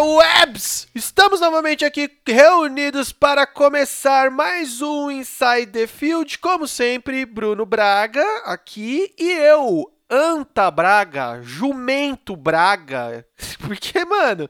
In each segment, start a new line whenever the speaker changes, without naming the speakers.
interwebs! Estamos novamente aqui reunidos para começar mais um Inside the Field. Como sempre, Bruno Braga aqui e eu, Anta Braga, Jumento Braga. Porque, mano,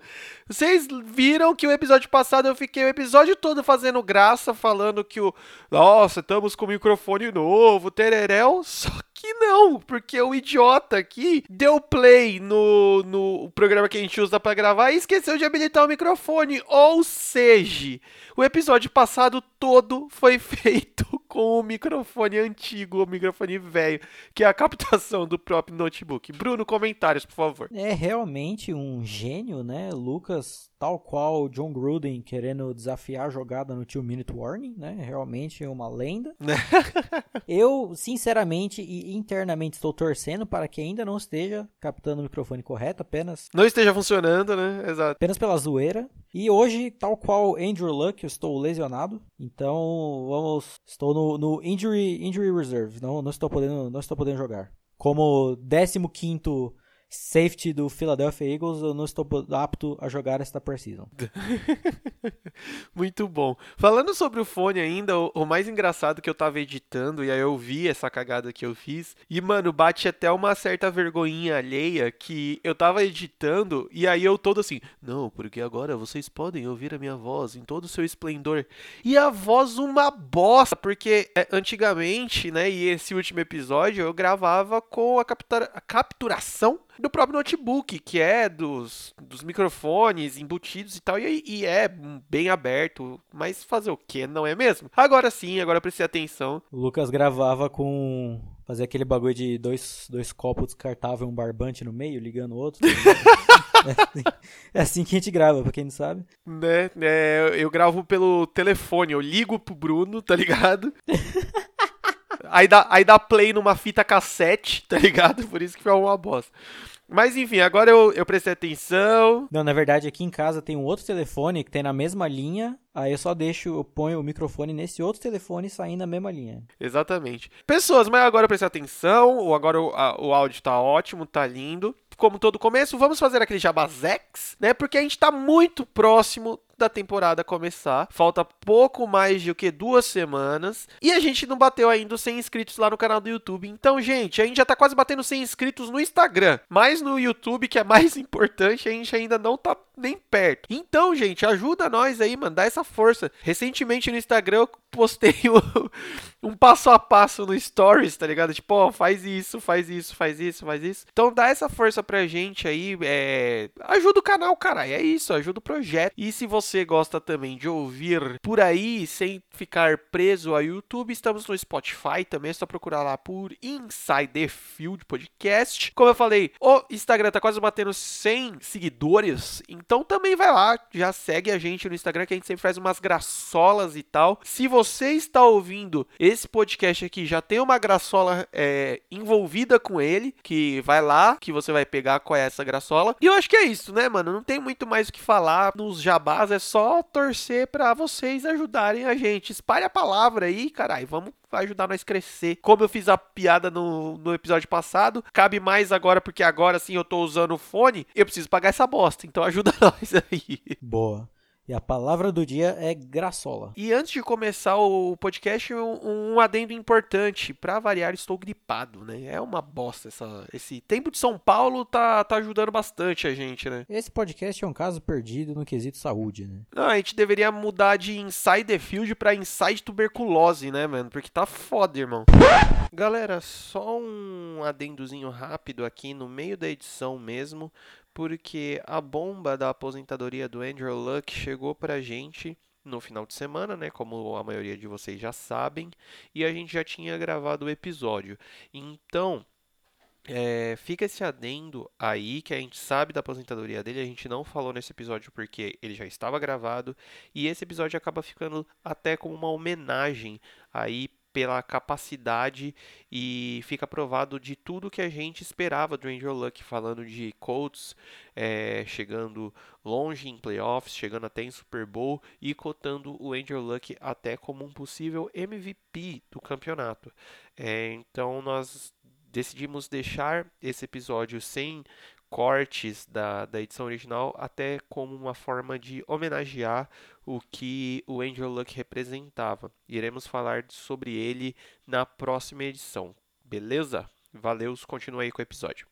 vocês viram que o episódio passado eu fiquei o episódio todo fazendo graça, falando que o. Nossa, estamos com microfone novo, tereréu. Só que não, porque o idiota aqui deu play no, no programa que a gente usa para gravar e esqueceu de habilitar o microfone. Ou seja, o episódio passado todo foi feito com o microfone antigo, o microfone velho, que é a captação do próprio notebook. Bruno, comentários, por favor.
É realmente um gênio, né? Lucas, tal qual John Gruden querendo desafiar a jogada no Two Minute Warning, né? Realmente uma lenda. Eu, sinceramente e internamente estou torcendo para que ainda não esteja captando o microfone correto, apenas
não esteja funcionando, né? Exato.
Apenas pela zoeira. E hoje, tal qual Andrew Luck, eu estou lesionado. Então, vamos, estou no, no injury injury reserve. Não, não estou podendo, não estou podendo jogar. Como 15 safety do Philadelphia Eagles, eu não estou apto a jogar esta preseason.
Muito bom. Falando sobre o fone ainda, o, o, mais engraçado que eu tava editando, e aí eu vi essa cagada que eu fiz, e mano, bate até uma certa vergonhinha alheia que eu tava editando, e aí eu todo assim, não, porque agora vocês podem ouvir a minha voz em todo o seu esplendor. E a voz uma bosta, porque é, antigamente, né, e esse último episódio eu gravava com a, captura, a capturação do próprio notebook, que é dos, dos microfones embutidos e tal, e, e é bem aberto, mas fazer o que, não é mesmo? Agora sim, agora prestei atenção.
O Lucas gravava com fazer aquele bagulho de dois, dois copos descartáveis um barbante no meio, ligando o outro. é, assim, é, assim, que a gente grava, pra quem não sabe.
Né, é, eu gravo pelo telefone, eu ligo pro Bruno, tá ligado? aí, dá, aí dá play numa fita cassete, tá ligado? Por isso que foi uma bosta. Mas enfim, agora eu, eu prestei atenção.
Não, na verdade, aqui em casa tem um outro telefone que tem na mesma linha. Aí eu só deixo, eu ponho o microfone nesse outro telefone saindo na mesma linha.
Exatamente. Pessoas, mas agora eu prestei atenção. Ou agora o, a, o áudio tá ótimo, tá lindo. Como todo começo, vamos fazer aquele jabazex, né? Porque a gente tá muito próximo da temporada começar. Falta pouco mais de o que duas semanas. E a gente não bateu ainda os 100 inscritos lá no canal do YouTube. Então, gente, a gente já tá quase batendo 100 inscritos no Instagram. Mas no YouTube, que é mais importante, a gente ainda não tá nem perto. Então, gente, ajuda nós aí, mano. Dá essa força. Recentemente no Instagram eu postei um, um passo a passo no Stories, tá ligado? Tipo, ó, faz isso, faz isso, faz isso, faz isso. Então dá essa força pra gente aí. É... Ajuda o canal, cara. É isso, ajuda o projeto. E se você você gosta também de ouvir por aí sem ficar preso ao YouTube, estamos no Spotify também, é só procurar lá por Inside the Field Podcast. Como eu falei, o Instagram tá quase batendo 100 seguidores, então também vai lá, já segue a gente no Instagram que a gente sempre faz umas graçolas e tal. Se você está ouvindo esse podcast aqui, já tem uma graçola é, envolvida com ele, que vai lá, que você vai pegar qual é essa graçola. E eu acho que é isso, né, mano? Não tem muito mais o que falar nos jabás, é só torcer para vocês ajudarem a gente. Espalhe a palavra aí, caralho. Vamos ajudar nós crescer. Como eu fiz a piada no, no episódio passado, cabe mais agora, porque agora sim eu tô usando o fone, eu preciso pagar essa bosta. Então ajuda nós aí.
Boa. E a palavra do dia é graçola.
E antes de começar o podcast, um, um adendo importante. Para variar, estou gripado, né? É uma bosta essa, esse tempo de São Paulo tá, tá ajudando bastante a gente, né?
Esse podcast é um caso perdido no quesito saúde, né?
Não, a gente deveria mudar de Inside the Field pra Inside Tuberculose, né, mano? Porque tá foda, irmão. Galera, só um adendozinho rápido aqui no meio da edição mesmo porque a bomba da aposentadoria do Andrew Luck chegou pra gente no final de semana, né, como a maioria de vocês já sabem, e a gente já tinha gravado o episódio. Então, é, fica esse adendo aí que a gente sabe da aposentadoria dele, a gente não falou nesse episódio porque ele já estava gravado, e esse episódio acaba ficando até como uma homenagem aí pela capacidade e fica provado de tudo que a gente esperava do Andrew Luck, falando de Colts é, chegando longe em playoffs, chegando até em Super Bowl e cotando o Andrew Luck até como um possível MVP do campeonato. É, então nós decidimos deixar esse episódio sem cortes da, da edição original, até como uma forma de homenagear o que o Andrew Luck representava. Iremos falar sobre ele na próxima edição, beleza? Valeu, continue aí com o episódio.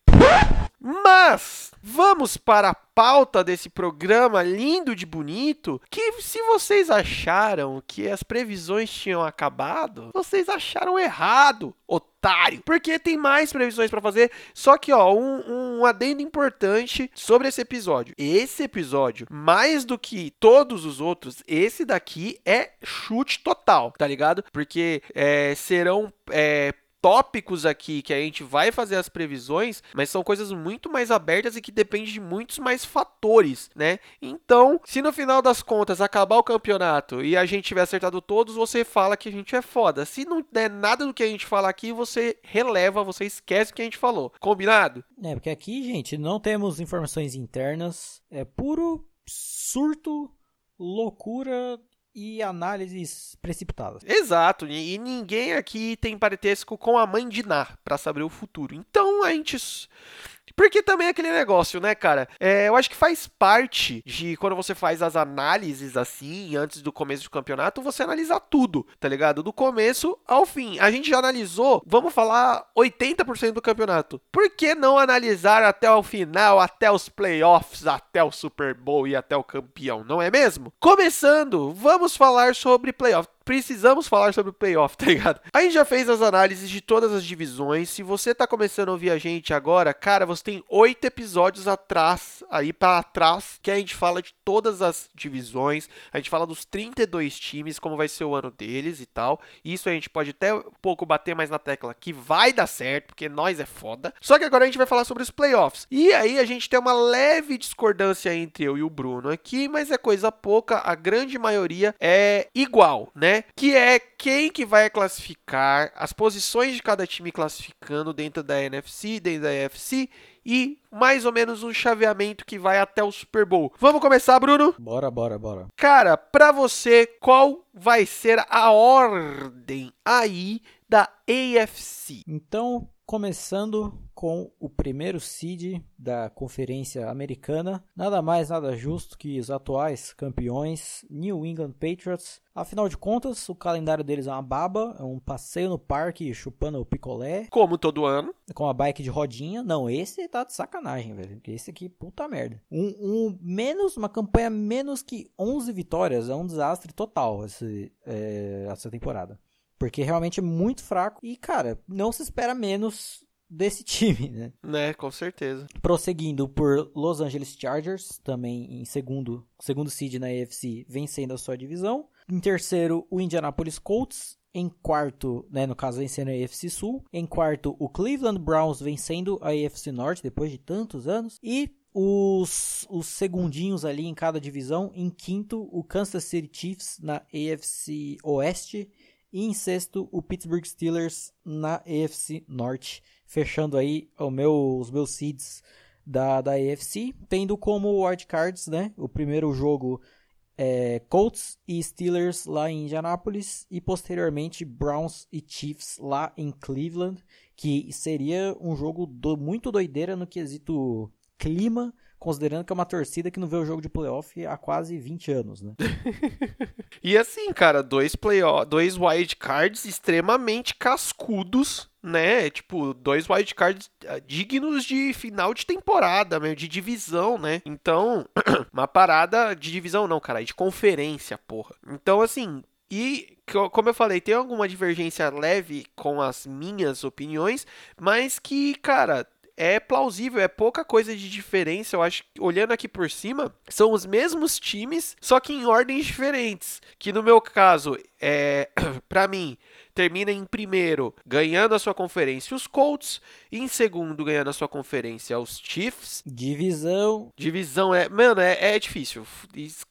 Mas vamos para a pauta desse programa lindo de bonito. Que se vocês acharam que as previsões tinham acabado, vocês acharam errado, otário. Porque tem mais previsões para fazer. Só que, ó, um, um adendo importante sobre esse episódio. Esse episódio, mais do que todos os outros, esse daqui é chute total, tá ligado? Porque é, serão. É, tópicos aqui que a gente vai fazer as previsões, mas são coisas muito mais abertas e que dependem de muitos mais fatores, né? Então, se no final das contas acabar o campeonato e a gente tiver acertado todos, você fala que a gente é foda. Se não der nada do que a gente fala aqui, você releva, você esquece o que a gente falou. Combinado?
É, porque aqui, gente, não temos informações internas, é puro surto, loucura e análises precipitadas.
Exato, e ninguém aqui tem parentesco com a mãe de Ná para saber o futuro. Então a gente porque também é aquele negócio, né, cara? É, eu acho que faz parte de quando você faz as análises assim, antes do começo do campeonato, você analisar tudo, tá ligado? Do começo ao fim. A gente já analisou, vamos falar, 80% do campeonato. Por que não analisar até o final, até os playoffs, até o Super Bowl e até o campeão, não é mesmo? Começando, vamos falar sobre playoffs precisamos falar sobre o playoff, tá ligado? A gente já fez as análises de todas as divisões. Se você tá começando a ouvir a gente agora, cara, você tem oito episódios atrás, aí para trás, que a gente fala de todas as divisões. A gente fala dos 32 times, como vai ser o ano deles e tal. Isso a gente pode até um pouco bater mais na tecla que vai dar certo, porque nós é foda. Só que agora a gente vai falar sobre os playoffs. E aí a gente tem uma leve discordância entre eu e o Bruno aqui, mas é coisa pouca. A grande maioria é igual, né? Que é quem que vai classificar, as posições de cada time classificando dentro da NFC, dentro da AFC e mais ou menos um chaveamento que vai até o Super Bowl. Vamos começar, Bruno?
Bora, bora, bora.
Cara, para você, qual vai ser a ordem aí da AFC?
Então, começando com o primeiro seed da Conferência Americana, nada mais nada justo que os atuais campeões New England Patriots. Afinal de contas, o calendário deles é uma baba, é um passeio no parque chupando o picolé.
Como todo ano.
Com a bike de rodinha. Não, esse tá de sacanagem, velho. Esse aqui, puta merda. Um, um, menos, uma campanha menos que 11 vitórias. É um desastre total esse, é, essa temporada. Porque realmente é muito fraco. E, cara, não se espera menos desse time, né?
Né, com certeza.
Prosseguindo por Los Angeles Chargers, também em segundo, segundo seed na AFC, vencendo a sua divisão. Em terceiro, o Indianapolis Colts. Em quarto, né, no caso, vencendo a AFC Sul. Em quarto, o Cleveland Browns vencendo a AFC Norte depois de tantos anos. E os, os segundinhos ali em cada divisão. Em quinto, o Kansas City Chiefs na AFC Oeste e em sexto, o Pittsburgh Steelers na AFC Norte, fechando aí meu, os meus seeds da, da AFC, tendo como wildcards, né, o primeiro jogo é, Colts e Steelers lá em Indianapolis e posteriormente Browns e Chiefs lá em Cleveland, que seria um jogo do, muito doideira no quesito clima, considerando que é uma torcida que não vê o jogo de playoff há quase 20 anos, né?
e assim, cara, dois playoff, dois wild cards extremamente cascudos, né? Tipo, dois wild cards ah, dignos de final de temporada, mesmo, de divisão, né? Então, uma parada de divisão não, cara, de conferência, porra. Então, assim, e, como eu falei, tem alguma divergência leve com as minhas opiniões, mas que, cara, é plausível, é pouca coisa de diferença. Eu acho que, olhando aqui por cima, são os mesmos times, só que em ordens diferentes. Que no meu caso, é, para mim, termina em primeiro, ganhando a sua conferência, os Colts, e em segundo, ganhando a sua conferência, os Chiefs.
Divisão.
Divisão é, mano, é, é difícil.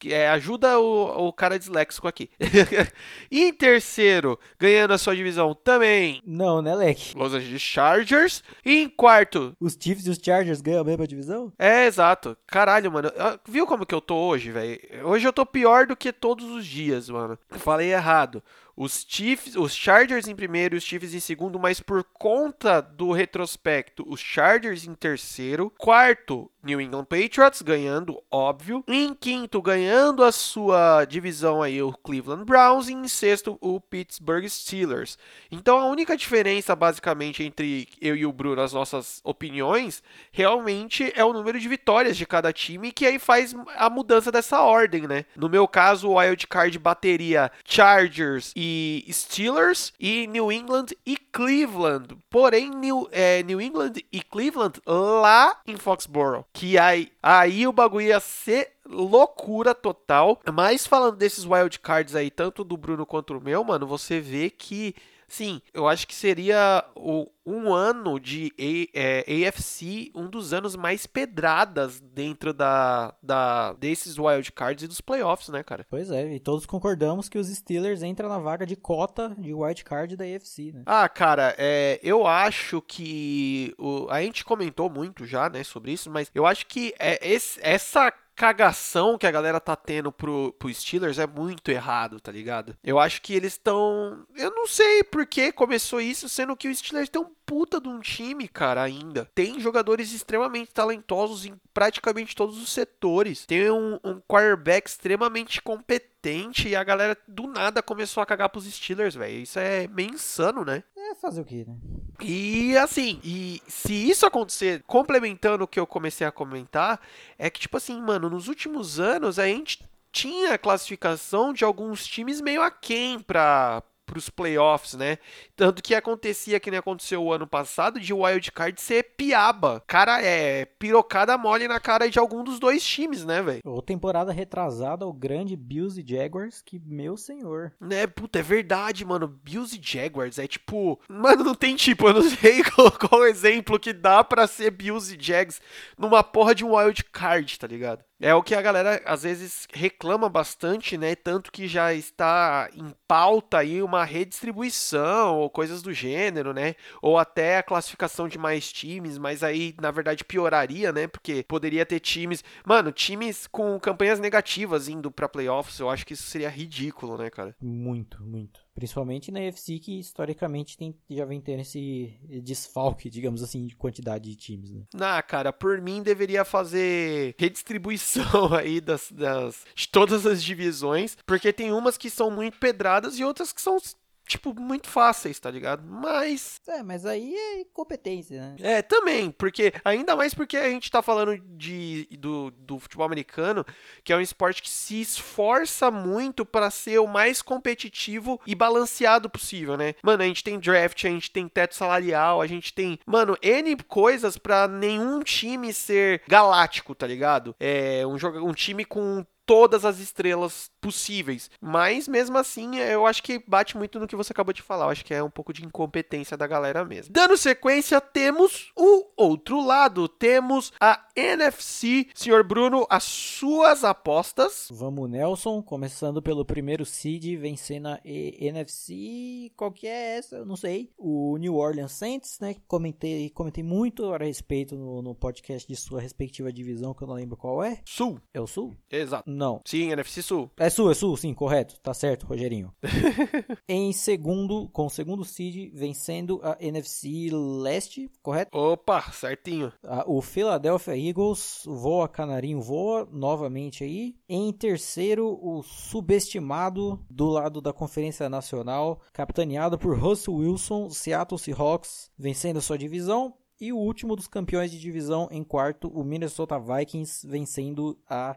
É, ajuda o, o cara disléxico aqui. e em terceiro, ganhando a sua divisão também.
Não, né, Leque?
Los Angeles Chargers. E em quarto.
Os Chiefs e os Chargers ganham a mesma divisão?
É, exato. Caralho, mano. Viu como que eu tô hoje, velho? Hoje eu tô pior do que todos os dias, mano. Falei errado. Os Chiefs, os Chargers em primeiro e os Chiefs em segundo, mas por conta do retrospecto, os Chargers em terceiro, quarto, New England Patriots ganhando, óbvio, em quinto ganhando a sua divisão aí o Cleveland Browns e em sexto o Pittsburgh Steelers. Então a única diferença basicamente entre eu e o Bruno as nossas opiniões realmente é o número de vitórias de cada time que aí faz a mudança dessa ordem, né? No meu caso, o wild card bateria Chargers e Steelers e New England e Cleveland. Porém, New, é, New England e Cleveland lá em Foxborough. Que aí, aí o bagulho ia ser loucura total. Mas falando desses wild cards aí, tanto do Bruno quanto o meu, mano, você vê que Sim, eu acho que seria o, um ano de A, é, AFC, um dos anos mais pedradas dentro da, da desses wildcards e dos playoffs, né, cara?
Pois é, e todos concordamos que os Steelers entram na vaga de cota de wildcard da AFC, né?
Ah, cara, é, eu acho que. O, a gente comentou muito já, né, sobre isso, mas eu acho que é, esse, essa cagação que a galera tá tendo pro, pro Steelers é muito errado, tá ligado? Eu acho que eles estão. Eu não sei por que começou isso, sendo que o Steelers tem um puta de um time, cara, ainda. Tem jogadores extremamente talentosos em praticamente todos os setores. Tem um, um quarterback extremamente competente e a galera do nada começou a cagar pros Steelers, velho. Isso é meio insano, né?
É fazer o quê, né?
E assim, e se isso acontecer, complementando o que eu comecei a comentar, é que, tipo assim, mano, nos últimos anos a gente tinha classificação de alguns times meio aquém pra, para os playoffs, né? Tanto que acontecia que nem aconteceu o ano passado de wild card ser piaba. Cara, é pirocada mole na cara de algum dos dois times, né, velho?
Ou temporada retrasada, o grande Bills e Jaguars, que meu senhor.
Né, puta, é verdade, mano. Bills e Jaguars é tipo, mano, não tem tipo, eu não sei qual, qual exemplo que dá para ser Bills e Jags numa porra de um wild card, tá ligado? É o que a galera às vezes reclama bastante, né? Tanto que já está em pauta aí uma redistribuição ou coisas do gênero, né? Ou até a classificação de mais times, mas aí na verdade pioraria, né? Porque poderia ter times, mano, times com campanhas negativas indo para playoffs. Eu acho que isso seria ridículo, né, cara?
Muito, muito. Principalmente na UFC, que historicamente tem, já vem tendo esse desfalque, digamos assim, de quantidade de times, né?
Cara, por mim deveria fazer redistribuição aí das, das, de todas as divisões, porque tem umas que são muito pedradas e outras que são tipo, muito fáceis, tá ligado? Mas.
É, mas aí é incompetência, né?
É, também, porque. Ainda mais porque a gente tá falando de, do, do futebol americano, que é um esporte que se esforça muito para ser o mais competitivo e balanceado possível, né? Mano, a gente tem draft, a gente tem teto salarial, a gente tem, mano, N coisas para nenhum time ser galáctico, tá ligado? É um, jogo, um time com todas as estrelas possíveis. Mas mesmo assim, eu acho que bate muito no que você acabou de falar. Eu acho que é um pouco de incompetência da galera mesmo. Dando sequência, temos o outro lado. Temos a NFC. Senhor Bruno, as suas apostas.
Vamos, Nelson. Começando pelo primeiro seed, vencendo a NFC. Qual que é essa? Eu não sei. O New Orleans Saints, né? Comentei, comentei muito a respeito no, no podcast de sua respectiva divisão, que eu não lembro qual é.
Sul.
É o Sul?
Exato.
Não.
Sim, NFC Sul.
É Sul, é Sul, sim, correto. Tá certo, Rogerinho. em segundo, com o segundo seed, vencendo a NFC Leste, correto?
Opa, certinho.
o Philadelphia Eagles voa, canarinho voa, novamente aí. Em terceiro, o subestimado do lado da Conferência Nacional, capitaneado por Russell Wilson, Seattle Seahawks, vencendo sua divisão. E o último dos campeões de divisão em quarto, o Minnesota Vikings, vencendo a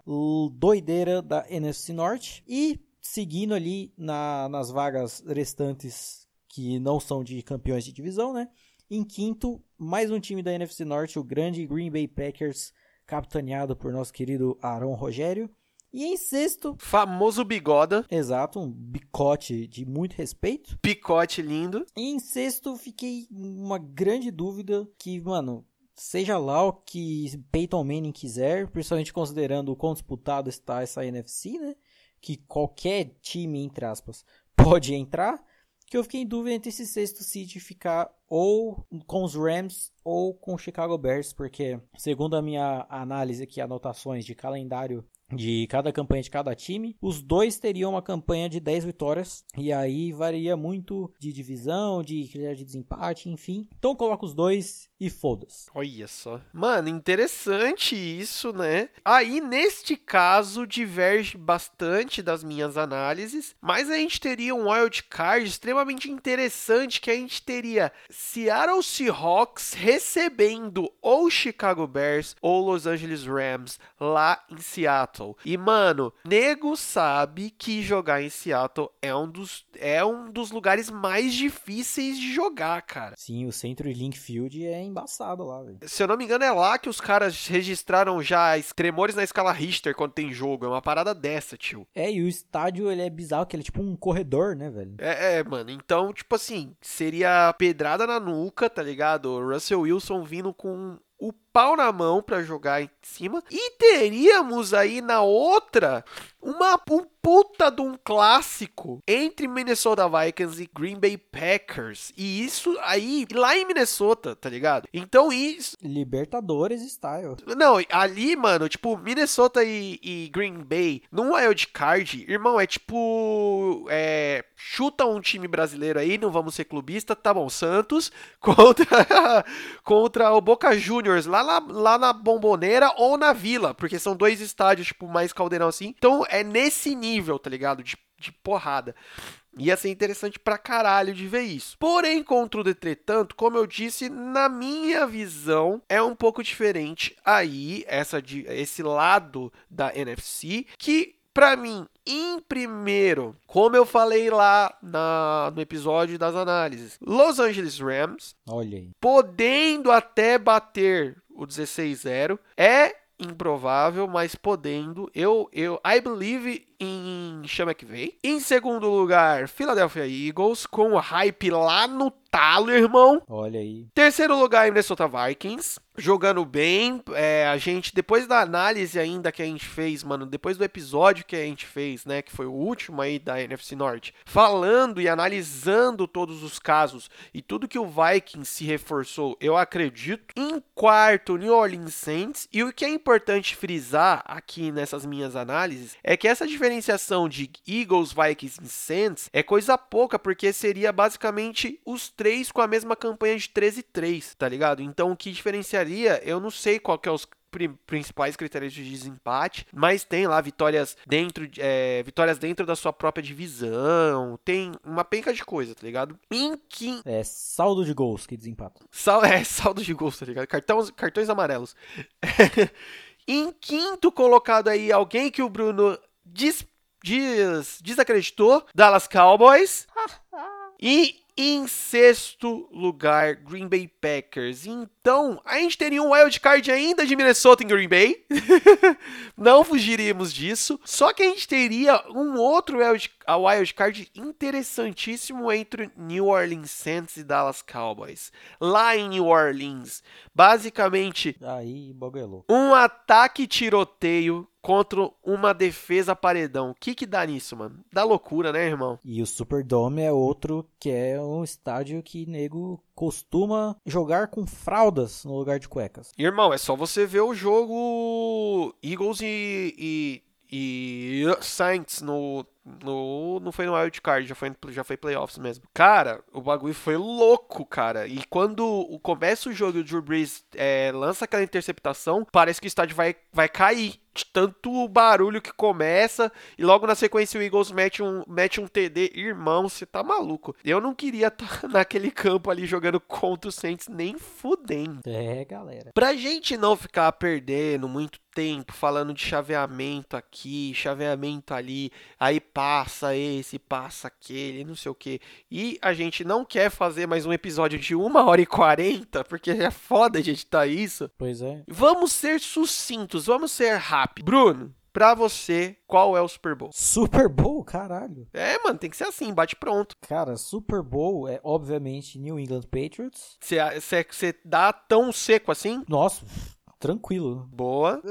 doideira da NFC Norte. E seguindo ali na, nas vagas restantes que não são de campeões de divisão, né? Em quinto, mais um time da NFC Norte, o grande Green Bay Packers, capitaneado por nosso querido Aaron Rogério. E em sexto.
Famoso bigoda.
Exato, um bicote de muito respeito.
Picote lindo.
E em sexto, fiquei uma grande dúvida que, mano, seja lá o que Peyton Manning quiser, principalmente considerando o quão disputado está essa NFC, né? Que qualquer time, entre aspas, pode entrar. Que eu fiquei em dúvida entre esse sexto seed ficar ou com os Rams ou com o Chicago Bears, porque segundo a minha análise aqui, anotações de calendário de cada campanha de cada time. Os dois teriam uma campanha de 10 vitórias. E aí varia muito de divisão, de critério de desempate, enfim. Então coloca os dois e foda-se.
Olha só. Mano, interessante isso, né? Aí, neste caso, diverge bastante das minhas análises, mas a gente teria um wild card extremamente interessante que a gente teria Seattle Seahawks recebendo ou Chicago Bears ou Los Angeles Rams lá em Seattle. E, mano, nego sabe que jogar em Seattle é um dos, é um dos lugares mais difíceis de jogar, cara.
Sim, o Centro Link Field é embaçado lá, velho.
Se eu não me engano, é lá que os caras registraram já tremores na escala Richter quando tem jogo. É uma parada dessa, tio.
É, e o estádio, ele é bizarro, que ele é tipo um corredor, né, velho?
É, é, mano. Então, tipo assim, seria pedrada na nuca, tá ligado? O Russell Wilson vindo com o pau na mão para jogar em cima. E teríamos aí na outra uma um puta de um clássico entre Minnesota Vikings e Green Bay Packers. E isso aí lá em Minnesota, tá ligado? Então isso.
Libertadores style.
Não, ali, mano, tipo, Minnesota e, e Green Bay num wild card, irmão, é tipo. É, chuta um time brasileiro aí, não vamos ser clubista, tá bom, Santos contra, contra o Boca Juniors lá lá na, lá na Bomboneira ou na Vila, porque são dois estádios, tipo, mais caldeirão assim. Então é nesse nível, tá ligado? De, de porrada. Ia ser interessante pra caralho de ver isso. Porém, contra o entretanto, como eu disse, na minha visão, é um pouco diferente aí, essa de, esse lado da NFC, que para mim, em primeiro, como eu falei lá na, no episódio das análises, Los Angeles Rams,
olha aí,
podendo até bater o 16-0, é improvável, mas podendo. Eu, eu, I believe em Chama que vem. Em segundo lugar, Philadelphia Eagles, com o hype lá no talo, irmão.
Olha aí.
Terceiro lugar, Minnesota Vikings, jogando bem. É, a gente, depois da análise ainda que a gente fez, mano, depois do episódio que a gente fez, né, que foi o último aí da NFC Norte, falando e analisando todos os casos e tudo que o Vikings se reforçou, eu acredito. Em quarto, New Orleans Saints. E o que é importante frisar aqui nessas minhas análises é que essa diferença diferenciação de Eagles, Vikings e Saints é coisa pouca, porque seria basicamente os três com a mesma campanha de 13 e 3, tá ligado? Então o que diferenciaria, eu não sei qual que é os principais critérios de desempate, mas tem lá vitórias dentro, é, vitórias dentro da sua própria divisão, tem uma penca de coisa, tá ligado? Em que...
É saldo de gols que desempata.
Sal, é, saldo de gols, tá ligado? Cartões, cartões amarelos. em quinto colocado aí, alguém que o Bruno des, des, desacreditou Dallas Cowboys. e em sexto lugar, Green Bay Packers. Então, a gente teria um wild card ainda de Minnesota em Green Bay. Não fugiríamos disso. Só que a gente teria um outro wild, wild card interessantíssimo entre New Orleans Saints e Dallas Cowboys. Lá em New Orleans. Basicamente,
aí,
um ataque tiroteio contra uma defesa paredão. O que que dá nisso, mano? Dá loucura, né, irmão?
E o Superdome é outro que é um estádio que nego costuma jogar com fraldas no lugar de cuecas.
Irmão, é só você ver o jogo Eagles e, e, e Saints no no, não foi no Wild Card, já foi, já foi playoffs mesmo. Cara, o bagulho foi louco, cara. E quando começa o jogo e o Drew Brees é, lança aquela interceptação, parece que o estádio vai, vai cair. De tanto barulho que começa. E logo na sequência o Eagles mete um, mete um TD. Irmão, você tá maluco. Eu não queria estar tá naquele campo ali jogando contra o Saints nem fudendo.
É, galera.
Pra gente não ficar perdendo muito tempo falando de chaveamento aqui, chaveamento ali, aí passa esse, passa aquele, não sei o que. E a gente não quer fazer mais um episódio de 1 hora e 40, porque é foda a gente tá isso.
Pois é.
Vamos ser sucintos, vamos ser rápidos. Bruno, Pra você, qual é o Super Bowl?
Super Bowl? Caralho.
É, mano, tem que ser assim, bate pronto.
Cara, Super Bowl é obviamente New England Patriots.
Você dá tão seco assim?
Nossa, tranquilo.
Boa.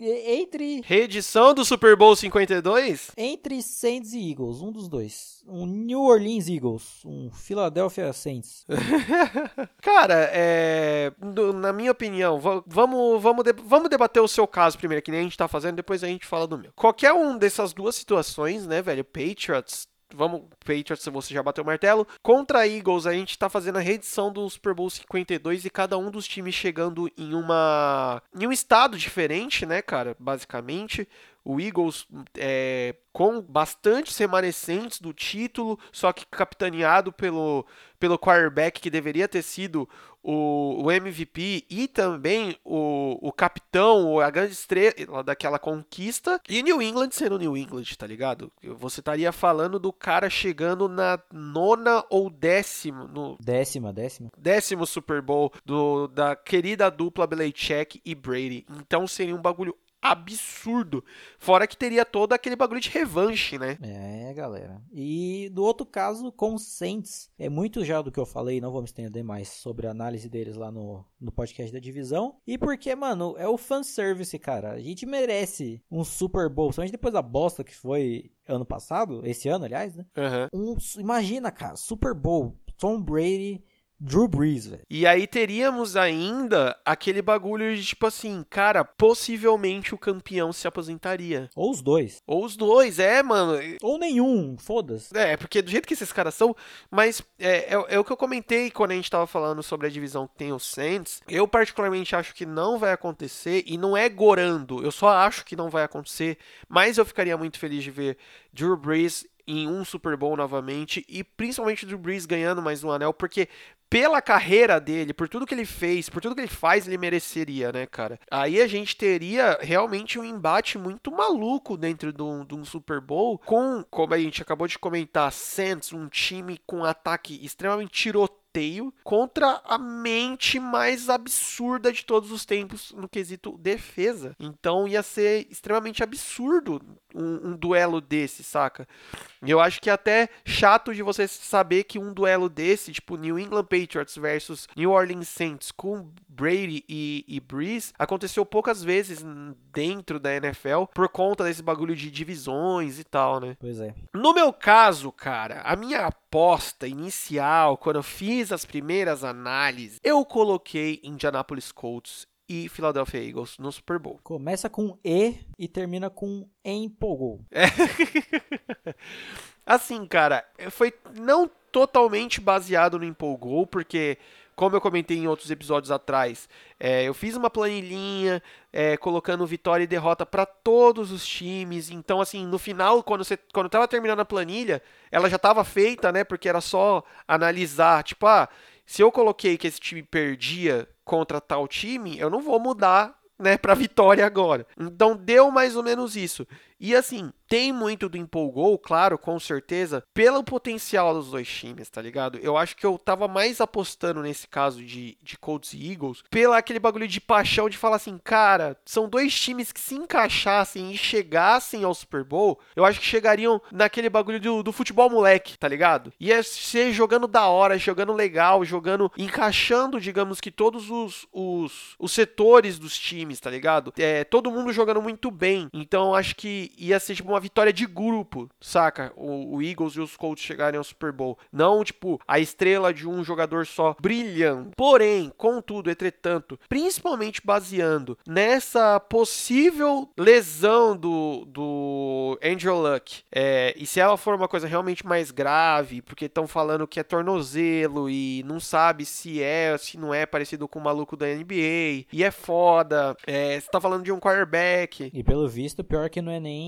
Entre
Reedição do Super Bowl 52?
entre Saints e Eagles, um dos dois. Um New Orleans Eagles, um Philadelphia Saints.
Cara, é, do- na minha opinião, va- vamos, vamos, de- vamos debater o seu caso primeiro, que nem a gente tá fazendo, depois a gente fala do meu. Qualquer um dessas duas situações, né, velho? Patriots. Vamos, Patriots, você já bateu o martelo. Contra Eagles, a gente tá fazendo a reedição do Super Bowl 52 e cada um dos times chegando em uma. em um estado diferente, né, cara? Basicamente. O Eagles é, com bastantes remanescentes do título, só que capitaneado pelo, pelo quarterback que deveria ter sido o, o MVP e também o, o capitão, a grande estrela daquela conquista. E New England sendo New England, tá ligado? Você estaria falando do cara chegando na nona ou décimo, no
Décima, décima.
décimo Super Bowl do, da querida dupla Belichick e Brady. Então seria um bagulho absurdo. Fora que teria todo aquele bagulho de revanche, né?
É, galera. E do outro caso, com Saints, é muito já do que eu falei, não vou me estender mais sobre a análise deles lá no, no podcast da divisão. E porque, mano, é o fanservice, cara. A gente merece um Super Bowl, principalmente depois da bosta que foi ano passado, esse ano, aliás, né?
Aham.
Um, imagina, cara, Super Bowl, Tom Brady, Drew Brees, velho.
E aí teríamos ainda aquele bagulho de tipo assim, cara, possivelmente o campeão se aposentaria.
Ou os dois.
Ou os dois, é, mano.
Ou nenhum, foda-se.
É, porque do jeito que esses caras são, mas é, é, é o que eu comentei quando a gente tava falando sobre a divisão que tem os Saints. Eu particularmente acho que não vai acontecer e não é gorando, eu só acho que não vai acontecer, mas eu ficaria muito feliz de ver Drew Brees em um Super Bowl novamente e principalmente Drew Brees ganhando mais um anel, porque pela carreira dele, por tudo que ele fez, por tudo que ele faz, ele mereceria, né, cara? Aí a gente teria realmente um embate muito maluco dentro de um, de um Super Bowl com, como a gente acabou de comentar, Saints, um time com ataque extremamente tiroteio contra a mente mais absurda de todos os tempos no quesito defesa. Então ia ser extremamente absurdo um, um duelo desse, saca? E eu acho que é até chato de você saber que um duelo desse, tipo New England Patriots versus New Orleans Saints com Brady e, e Breeze, aconteceu poucas vezes dentro da NFL por conta desse bagulho de divisões e tal, né?
Pois é.
No meu caso, cara, a minha aposta inicial, quando eu fiz as primeiras análises, eu coloquei Indianapolis Colts e Philadelphia Eagles no Super Bowl.
Começa com E e termina com empolgou.
Assim, cara, foi não totalmente baseado no empolgou, porque, como eu comentei em outros episódios atrás, é, eu fiz uma planilhinha é, colocando vitória e derrota para todos os times. Então, assim, no final, quando você quando tava terminando a planilha, ela já estava feita, né? Porque era só analisar, tipo, ah, se eu coloquei que esse time perdia contra tal time, eu não vou mudar né, para vitória agora. Então deu mais ou menos isso. E assim, tem muito do empolgou, claro, com certeza, pelo potencial dos dois times, tá ligado? Eu acho que eu tava mais apostando nesse caso de, de Colts e Eagles, pela aquele bagulho de paixão de falar assim, cara, são dois times que se encaixassem e chegassem ao Super Bowl, eu acho que chegariam naquele bagulho do, do futebol moleque, tá ligado? Ia ser jogando da hora, jogando legal, jogando, encaixando, digamos que todos os, os, os setores dos times, tá ligado? É, todo mundo jogando muito bem. Então acho que ia ser tipo uma vitória de grupo, saca? O, o Eagles e os Colts chegarem ao Super Bowl. Não, tipo, a estrela de um jogador só brilhando. Porém, contudo, entretanto, principalmente baseando nessa possível lesão do, do Andrew Luck, é, e se ela for uma coisa realmente mais grave, porque estão falando que é tornozelo e não sabe se é, se não é parecido com o maluco da NBA, e é foda, é, você tá falando de um quarterback,
E pelo visto, pior que não é nem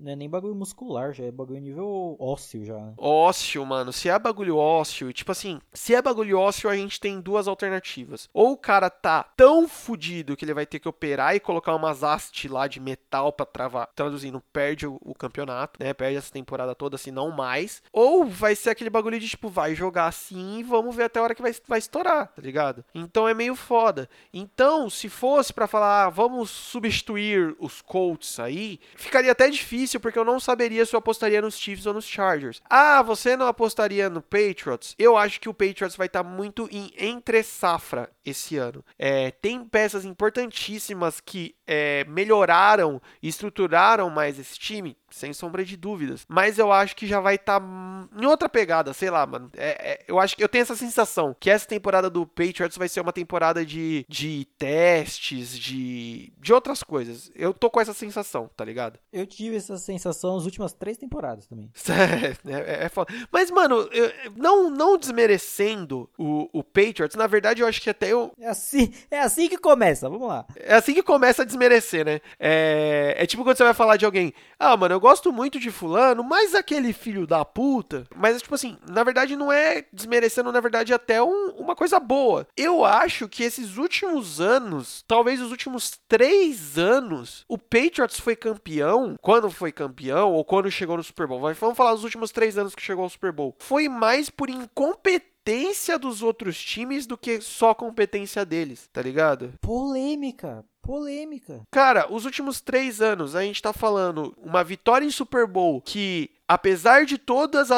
não é nem bagulho muscular, já é bagulho nível ósseo já. né?
Ósseo, mano. Se é bagulho ósseo, tipo assim, se é bagulho ósseo, a gente tem duas alternativas. Ou o cara tá tão fudido que ele vai ter que operar e colocar umas haste lá de metal pra travar, traduzindo, perde o, o campeonato, né? Perde essa temporada toda, se não mais. Ou vai ser aquele bagulho de tipo, vai jogar assim e vamos ver até a hora que vai, vai estourar, tá ligado? Então é meio foda. Então, se fosse pra falar, ah, vamos substituir os Colts aí, ficaria ficaria até difícil porque eu não saberia se eu apostaria nos Chiefs ou nos Chargers. Ah, você não apostaria no Patriots? Eu acho que o Patriots vai estar tá muito em entre safra esse ano. É, tem peças importantíssimas que é, melhoraram e estruturaram mais esse time, sem sombra de dúvidas. Mas eu acho que já vai estar tá em outra pegada, sei lá, mano. É, é, eu acho que eu tenho essa sensação que essa temporada do Patriots vai ser uma temporada de, de testes, de, de outras coisas. Eu tô com essa sensação, tá ligado?
Eu tive essa sensação nas últimas três temporadas também.
É, é, é foda. Mas, mano, eu, não, não desmerecendo o, o Patriots, na verdade eu acho que até eu.
É assim, é assim que começa, vamos lá.
É assim que começa a desmerecer, né? É, é tipo quando você vai falar de alguém. Ah, mano, eu gosto muito de Fulano, mas aquele filho da puta. Mas, tipo assim, na verdade não é desmerecendo, na verdade, até um, uma coisa boa. Eu acho que esses últimos anos, talvez os últimos três anos, o Patriots foi campeão. Quando foi campeão, ou quando chegou no Super Bowl. Vamos falar os últimos três anos que chegou ao Super Bowl. Foi mais por incompetência competência dos outros times do que só competência deles, tá ligado?
Polêmica, polêmica.
Cara, os últimos três anos a gente tá falando uma vitória em Super Bowl que apesar de todos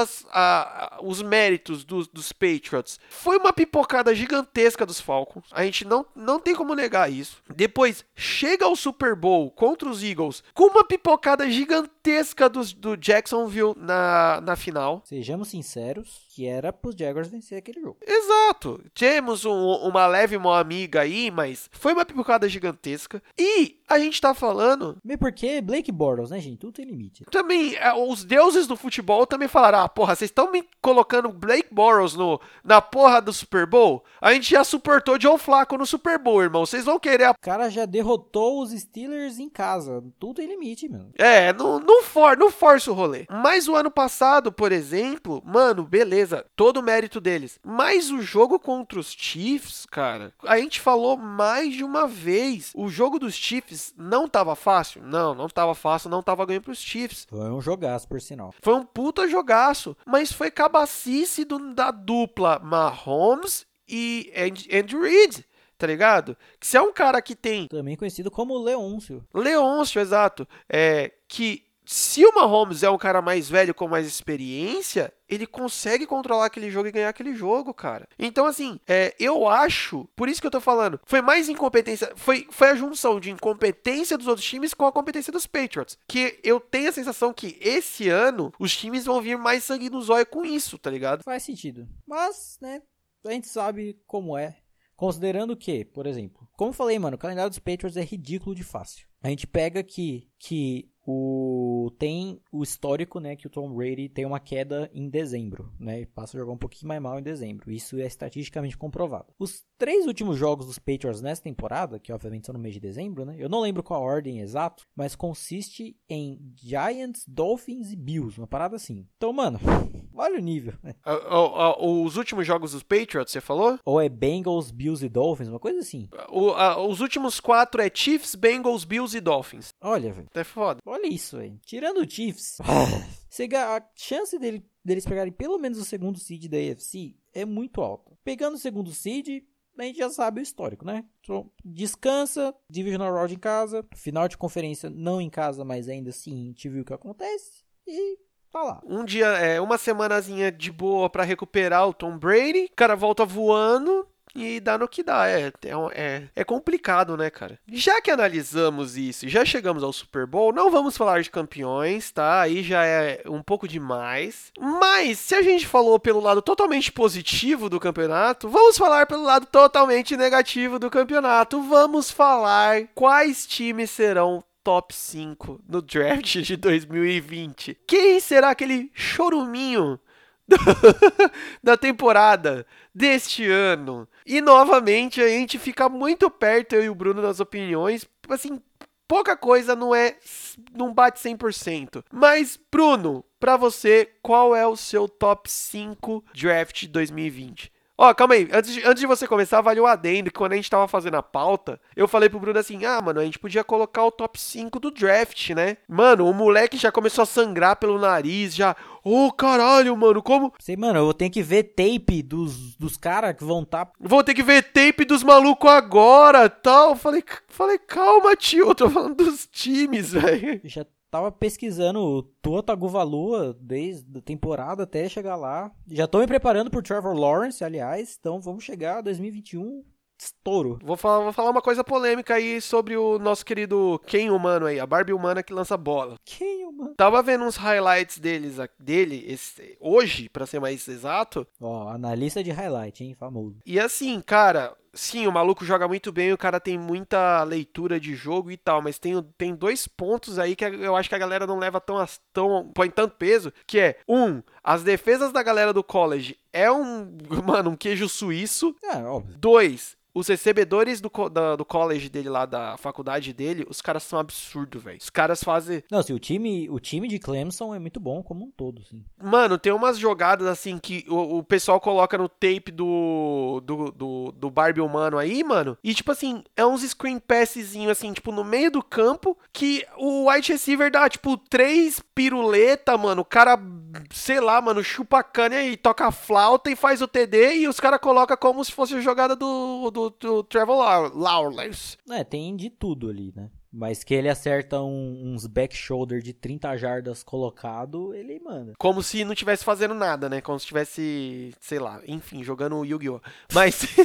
os méritos do, dos Patriots, foi uma pipocada gigantesca dos Falcons. A gente não, não tem como negar isso. Depois chega ao Super Bowl contra os Eagles com uma pipocada gigantesca dos, do Jacksonville na, na final.
Sejamos sinceros, que era pros Jaguars vencer aquele jogo.
Exato. Temos um, uma leve mão amiga aí, mas foi uma pipocada gigantesca. E a gente tá falando.
Meio porque Blake Bortles, né, gente? Tudo tem limite.
Também, é, os deuses do futebol também falaram: ah, porra, vocês estão me colocando Blake Bortles no, na porra do Super Bowl? A gente já suportou Joe Flacco no Super Bowl, irmão. Vocês vão querer. A... O
cara já derrotou os Steelers em casa. Tudo tem limite, mano.
É, não, não, for, não força o rolê. Mas o ano passado, por exemplo, mano, beleza. Todo o mérito deles. Mas o jogo contra os Chiefs, cara, a gente falou mais de uma vez. O jogo dos Chiefs não tava fácil? Não, não tava fácil, não tava ganhando pros Chiefs.
Foi um jogaço, por sinal.
Foi um puta jogaço, mas foi cabacice do, da dupla Mahomes e Andrew Reid tá ligado? Que se é um cara que tem.
Também conhecido como Leôncio.
Leôncio, exato. É. Que se o Mahomes é um cara mais velho com mais experiência, ele consegue controlar aquele jogo e ganhar aquele jogo, cara. Então, assim, é, eu acho, por isso que eu tô falando, foi mais incompetência, foi, foi a junção de incompetência dos outros times com a competência dos Patriots. Que eu tenho a sensação que esse ano os times vão vir mais sangue no zóio com isso, tá ligado?
Faz sentido. Mas, né, a gente sabe como é. Considerando que, por exemplo, como eu falei, mano, o calendário dos Patriots é ridículo de fácil. A gente pega aqui que o tem o histórico, né, que o Tom Brady tem uma queda em dezembro, né, e passa a jogar um pouquinho mais mal em dezembro. Isso é estatisticamente comprovado. Os três últimos jogos dos Patriots nessa temporada, que obviamente são no mês de dezembro, né, eu não lembro qual a ordem exato, mas consiste em Giants, Dolphins e Bills, uma parada assim. Então, mano, olha o nível. Né?
Uh, uh, uh, os últimos jogos dos Patriots, você falou?
Ou é Bengals, Bills e Dolphins, uma coisa assim.
os últimos quatro é Chiefs, Bengals, Bills e Dolphins.
Olha, velho.
É foda.
Olha isso, velho. Tirando o Chiefs, a chance dele, deles pegarem pelo menos o segundo seed da AFC é muito alta. Pegando o segundo seed, a gente já sabe o histórico, né? Então, descansa, Divisional Round em casa, final de conferência não em casa, mas ainda assim a gente viu o que acontece e tá lá.
Um dia, é, uma semanazinha de boa para recuperar o Tom Brady, o cara volta voando, e dá no que dá. É, é, é, é, complicado, né, cara? Já que analisamos isso, já chegamos ao Super Bowl, não vamos falar de campeões, tá? Aí já é um pouco demais. Mas, se a gente falou pelo lado totalmente positivo do campeonato, vamos falar pelo lado totalmente negativo do campeonato. Vamos falar quais times serão top 5 no draft de 2020. Quem será aquele choruminho da temporada deste ano. E novamente a gente fica muito perto, eu e o Bruno, nas opiniões. Assim, pouca coisa não é. não bate 100%. Mas, Bruno, para você, qual é o seu top 5 draft 2020? Ó, oh, calma aí. Antes de, antes de você começar, vale o adendo que quando a gente tava fazendo a pauta, eu falei pro Bruno assim: ah, mano, a gente podia colocar o top 5 do draft, né? Mano, o moleque já começou a sangrar pelo nariz, já. Ô, oh, caralho, mano, como.
Sei, mano, eu vou ter que ver tape dos, dos caras que vão tá.
Vou ter que ver tape dos malucos agora tal. Falei, falei, calma, tio, eu tô falando dos times, velho.
Já tava pesquisando o Tua Tagovailoa desde a temporada até chegar lá. Já tô me preparando pro Trevor Lawrence, aliás. Então vamos chegar a 2021 estouro.
Vou falar, vou falar uma coisa polêmica aí sobre o nosso querido Ken humano aí, a Barbie humana que lança bola.
Quem, mano?
Tava vendo uns highlights deles, dele esse, hoje, pra ser mais exato.
Ó, analista de highlight, hein? Famoso.
E assim, cara, sim, o maluco joga muito bem, o cara tem muita leitura de jogo e tal, mas tem, tem dois pontos aí que eu acho que a galera não leva tão, tão põe tanto peso, que é, um, as defesas da galera do college é um, mano, um queijo suíço.
É, óbvio.
Dois, os recebedores do, da, do college dele lá, da faculdade dele, os caras são absurdos, velho. Os caras fazem.
Não, assim, o time, o time de Clemson é muito bom como um todo, sim.
Mano, tem umas jogadas assim que o, o pessoal coloca no tape do, do, do, do Barbie humano aí, mano. E tipo assim, é uns screen passzinho assim, tipo, no meio do campo, que o wide receiver dá, tipo, três piruleta, mano. O cara, sei lá, mano, chupa a cana e toca a flauta e faz o TD e os caras colocam como se fosse a jogada do, do do, do Trevor Lawrence.
É, tem de tudo ali, né? Mas que ele acerta um, uns back shoulder de 30 jardas colocado, ele manda.
Como se não tivesse fazendo nada, né? Como se tivesse, sei lá, enfim, jogando Yu-Gi-Oh! Mas.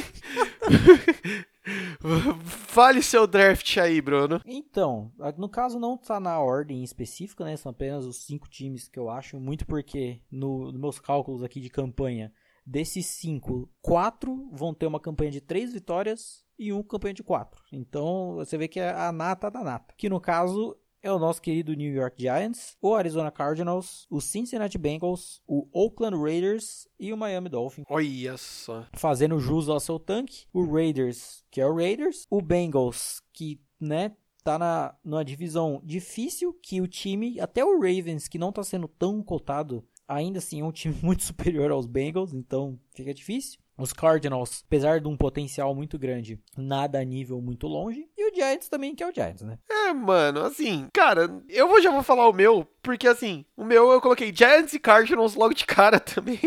Fale seu draft aí, Bruno.
Então, no caso não tá na ordem específica, né? São apenas os cinco times que eu acho, muito porque no, nos meus cálculos aqui de campanha Desses cinco, quatro vão ter uma campanha de três vitórias e um campanha de quatro. Então você vê que é a nata da nata. Que no caso é o nosso querido New York Giants, o Arizona Cardinals, o Cincinnati Bengals, o Oakland Raiders e o Miami Dolphins.
Olha só.
Fazendo jus ao seu tanque, o Raiders, que é o Raiders, o Bengals, que, né, tá na numa divisão difícil, que o time, até o Ravens, que não tá sendo tão cotado ainda assim é um time muito superior aos Bengals, então fica difícil. Os Cardinals, apesar de um potencial muito grande, nada a nível muito longe. E o Giants também, que é o Giants, né?
É, mano, assim, cara, eu vou, já vou falar o meu, porque assim, o meu eu coloquei Giants e Cardinals logo de cara também.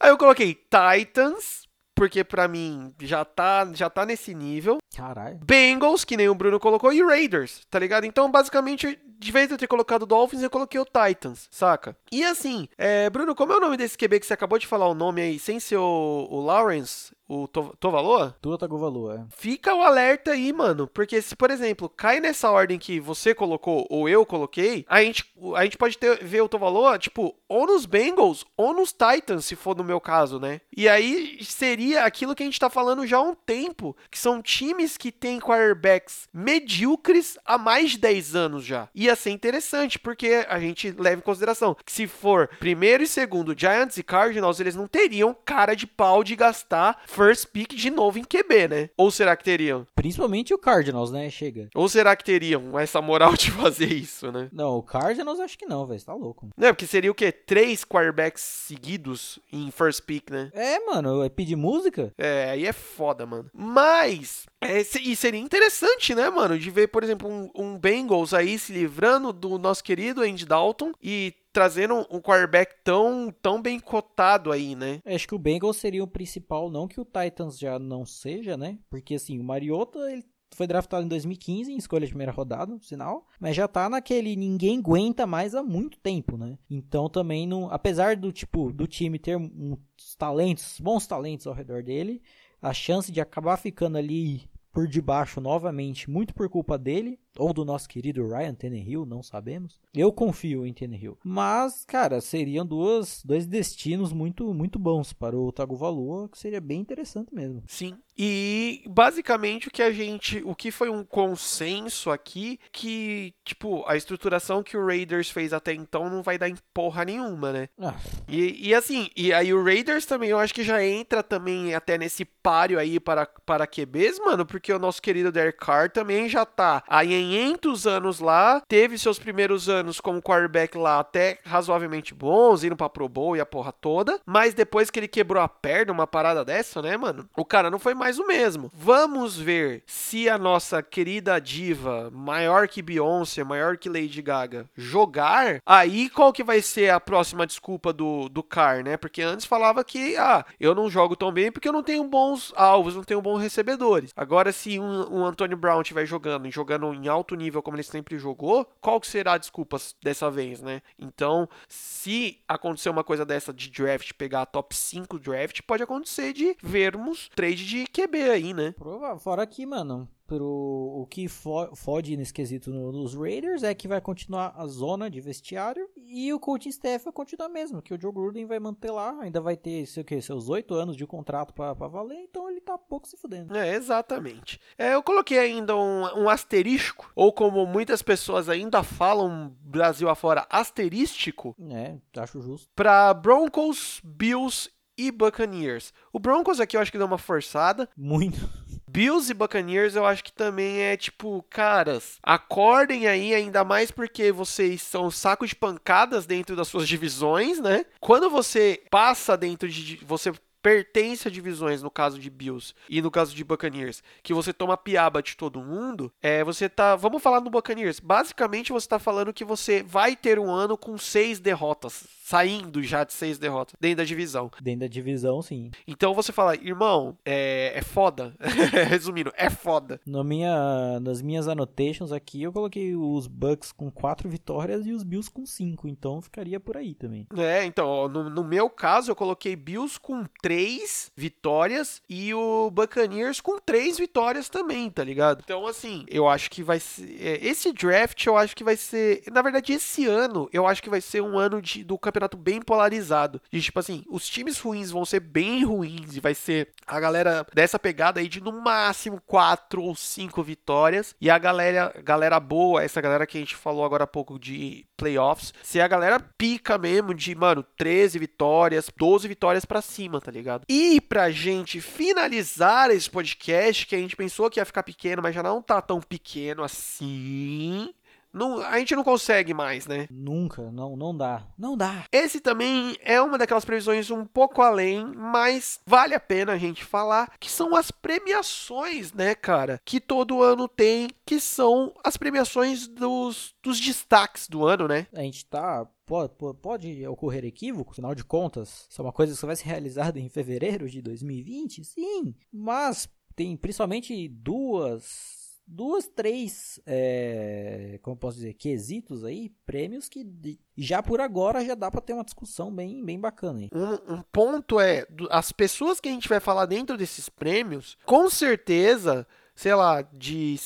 Aí eu coloquei Titans, porque para mim já tá, já tá nesse nível.
Caralho.
Bengals, que nem o Bruno colocou, e Raiders, tá ligado? Então, basicamente, de vez de eu ter colocado Dolphins, eu coloquei o Titans, saca? E assim, é, Bruno, como é o nome desse QB que você acabou de falar o nome aí, sem ser o, o Lawrence? O Tovaloa?
Tua Tagovailoa, é.
Fica o alerta aí, mano, porque se, por exemplo, cai nessa ordem que você colocou ou eu coloquei, a gente, a gente pode ter, ver o Tovaloa, tipo, ou nos Bengals ou nos Titans, se for no meu caso, né? E aí seria aquilo que a gente tá falando já há um tempo, que são times que têm quarterbacks medíocres há mais de 10 anos já. Ia ser interessante, porque a gente leva em consideração que se for primeiro e segundo Giants e Cardinals, eles não teriam cara de pau de gastar first pick de novo em QB, né? Ou será que teriam?
Principalmente o Cardinals, né? Chega.
Ou será que teriam essa moral de fazer isso, né?
Não, o Cardinals acho que não, velho. Você tá louco.
Não, porque seria o quê? Três quarterbacks seguidos em first pick, né?
É, mano. É pedir música?
É, aí é foda, mano. Mas. É, e seria interessante, né, mano? De ver, por exemplo, um, um Bengals aí se livrando do nosso querido Andy Dalton e trazendo um quarterback tão, tão bem cotado aí, né?
Acho que o Bengals seria o principal, não que o Titans já não seja, né? Porque assim, o Mariota, ele foi draftado em 2015 em escolha de primeira rodada, sinal, mas já tá naquele ninguém aguenta mais há muito tempo, né? Então também não, apesar do tipo do time ter uns talentos, bons talentos ao redor dele, a chance de acabar ficando ali por debaixo novamente, muito por culpa dele, ou do nosso querido Ryan Tannehill, não sabemos. Eu confio em Tannehill. Mas, cara, seriam duas, dois destinos muito muito bons para o Tagovailoa, que seria bem interessante mesmo.
Sim. E basicamente o que a gente, o que foi um consenso aqui, que tipo a estruturação que o Raiders fez até então não vai dar em porra nenhuma, né?
Ah.
E, e assim, e aí o Raiders também eu acho que já entra também até nesse páreo aí para para QBs, mano, porque o nosso querido Derek Carr também já tá aí 500 anos lá, teve seus primeiros anos como quarterback lá até razoavelmente bons, indo pra Pro Bowl e a porra toda, mas depois que ele quebrou a perna, uma parada dessa, né, mano? O cara não foi mais o mesmo. Vamos ver se a nossa querida diva, maior que Beyoncé, maior que Lady Gaga, jogar, aí qual que vai ser a próxima desculpa do, do Car, né? Porque antes falava que, ah, eu não jogo tão bem porque eu não tenho bons alvos, não tenho bons recebedores. Agora, se um, um Antônio Brown estiver jogando, jogando em alto nível como ele sempre jogou, qual que será a desculpa dessa vez, né? Então, se acontecer uma coisa dessa de draft, pegar top 5 draft, pode acontecer de vermos trade de QB aí, né?
Fora que, mano, pro, o que fode nesse quesito nos Raiders é que vai continuar a zona de vestiário e o coaching staff vai continuar mesmo, que o Joe Gruden vai manter lá, ainda vai ter sei o que, seus oito anos de contrato para valer, então ele tá pouco se fudendo.
É, exatamente. É, eu coloquei ainda um, um asterisco, ou como muitas pessoas ainda falam Brasil afora, asterístico.
É, acho justo.
Pra Broncos, Bills e Buccaneers. O Broncos aqui eu acho que deu uma forçada.
Muito.
Bills e Buccaneers eu acho que também é tipo, caras, acordem aí, ainda mais porque vocês são saco de pancadas dentro das suas divisões, né? Quando você passa dentro de. Você pertence a divisões, no caso de Bills e no caso de Buccaneers, que você toma piaba de todo mundo, é, você tá. Vamos falar no Buccaneers. Basicamente, você tá falando que você vai ter um ano com seis derrotas saindo já de seis derrotas dentro da divisão.
Dentro da divisão, sim.
Então você fala, irmão, é, é foda. Resumindo, é foda.
No minha, nas minhas annotations aqui, eu coloquei os Bucks com quatro vitórias e os Bills com cinco. Então ficaria por aí também.
É, então, no, no meu caso, eu coloquei Bills com três vitórias e o Buccaneers com três vitórias também, tá ligado? Então, assim, eu acho que vai ser. É, esse draft, eu acho que vai ser. Na verdade, esse ano, eu acho que vai ser um ano de, do campeonato campeonato bem polarizado. E, tipo assim, os times ruins vão ser bem ruins e vai ser a galera dessa pegada aí de no máximo quatro ou cinco vitórias. E a galera, galera boa, essa galera que a gente falou agora há pouco de playoffs, se a galera pica mesmo de, mano, 13 vitórias, 12 vitórias para cima, tá ligado? E pra gente finalizar esse podcast, que a gente pensou que ia ficar pequeno, mas já não tá tão pequeno assim. Não, a gente não consegue mais, né?
Nunca, não, não dá. Não dá.
Esse também é uma daquelas previsões um pouco além, mas vale a pena a gente falar que são as premiações, né, cara? Que todo ano tem, que são as premiações dos, dos destaques do ano, né?
A gente tá Pode, pode, ocorrer equívoco, afinal de contas, isso é uma coisa que só vai ser realizada em fevereiro de 2020? Sim, mas tem principalmente duas duas, três, é, como posso dizer, quesitos aí, prêmios que já por agora já dá para ter uma discussão bem, bem bacana. Aí.
Um, um ponto é, as pessoas que a gente vai falar dentro desses prêmios, com certeza, sei lá, de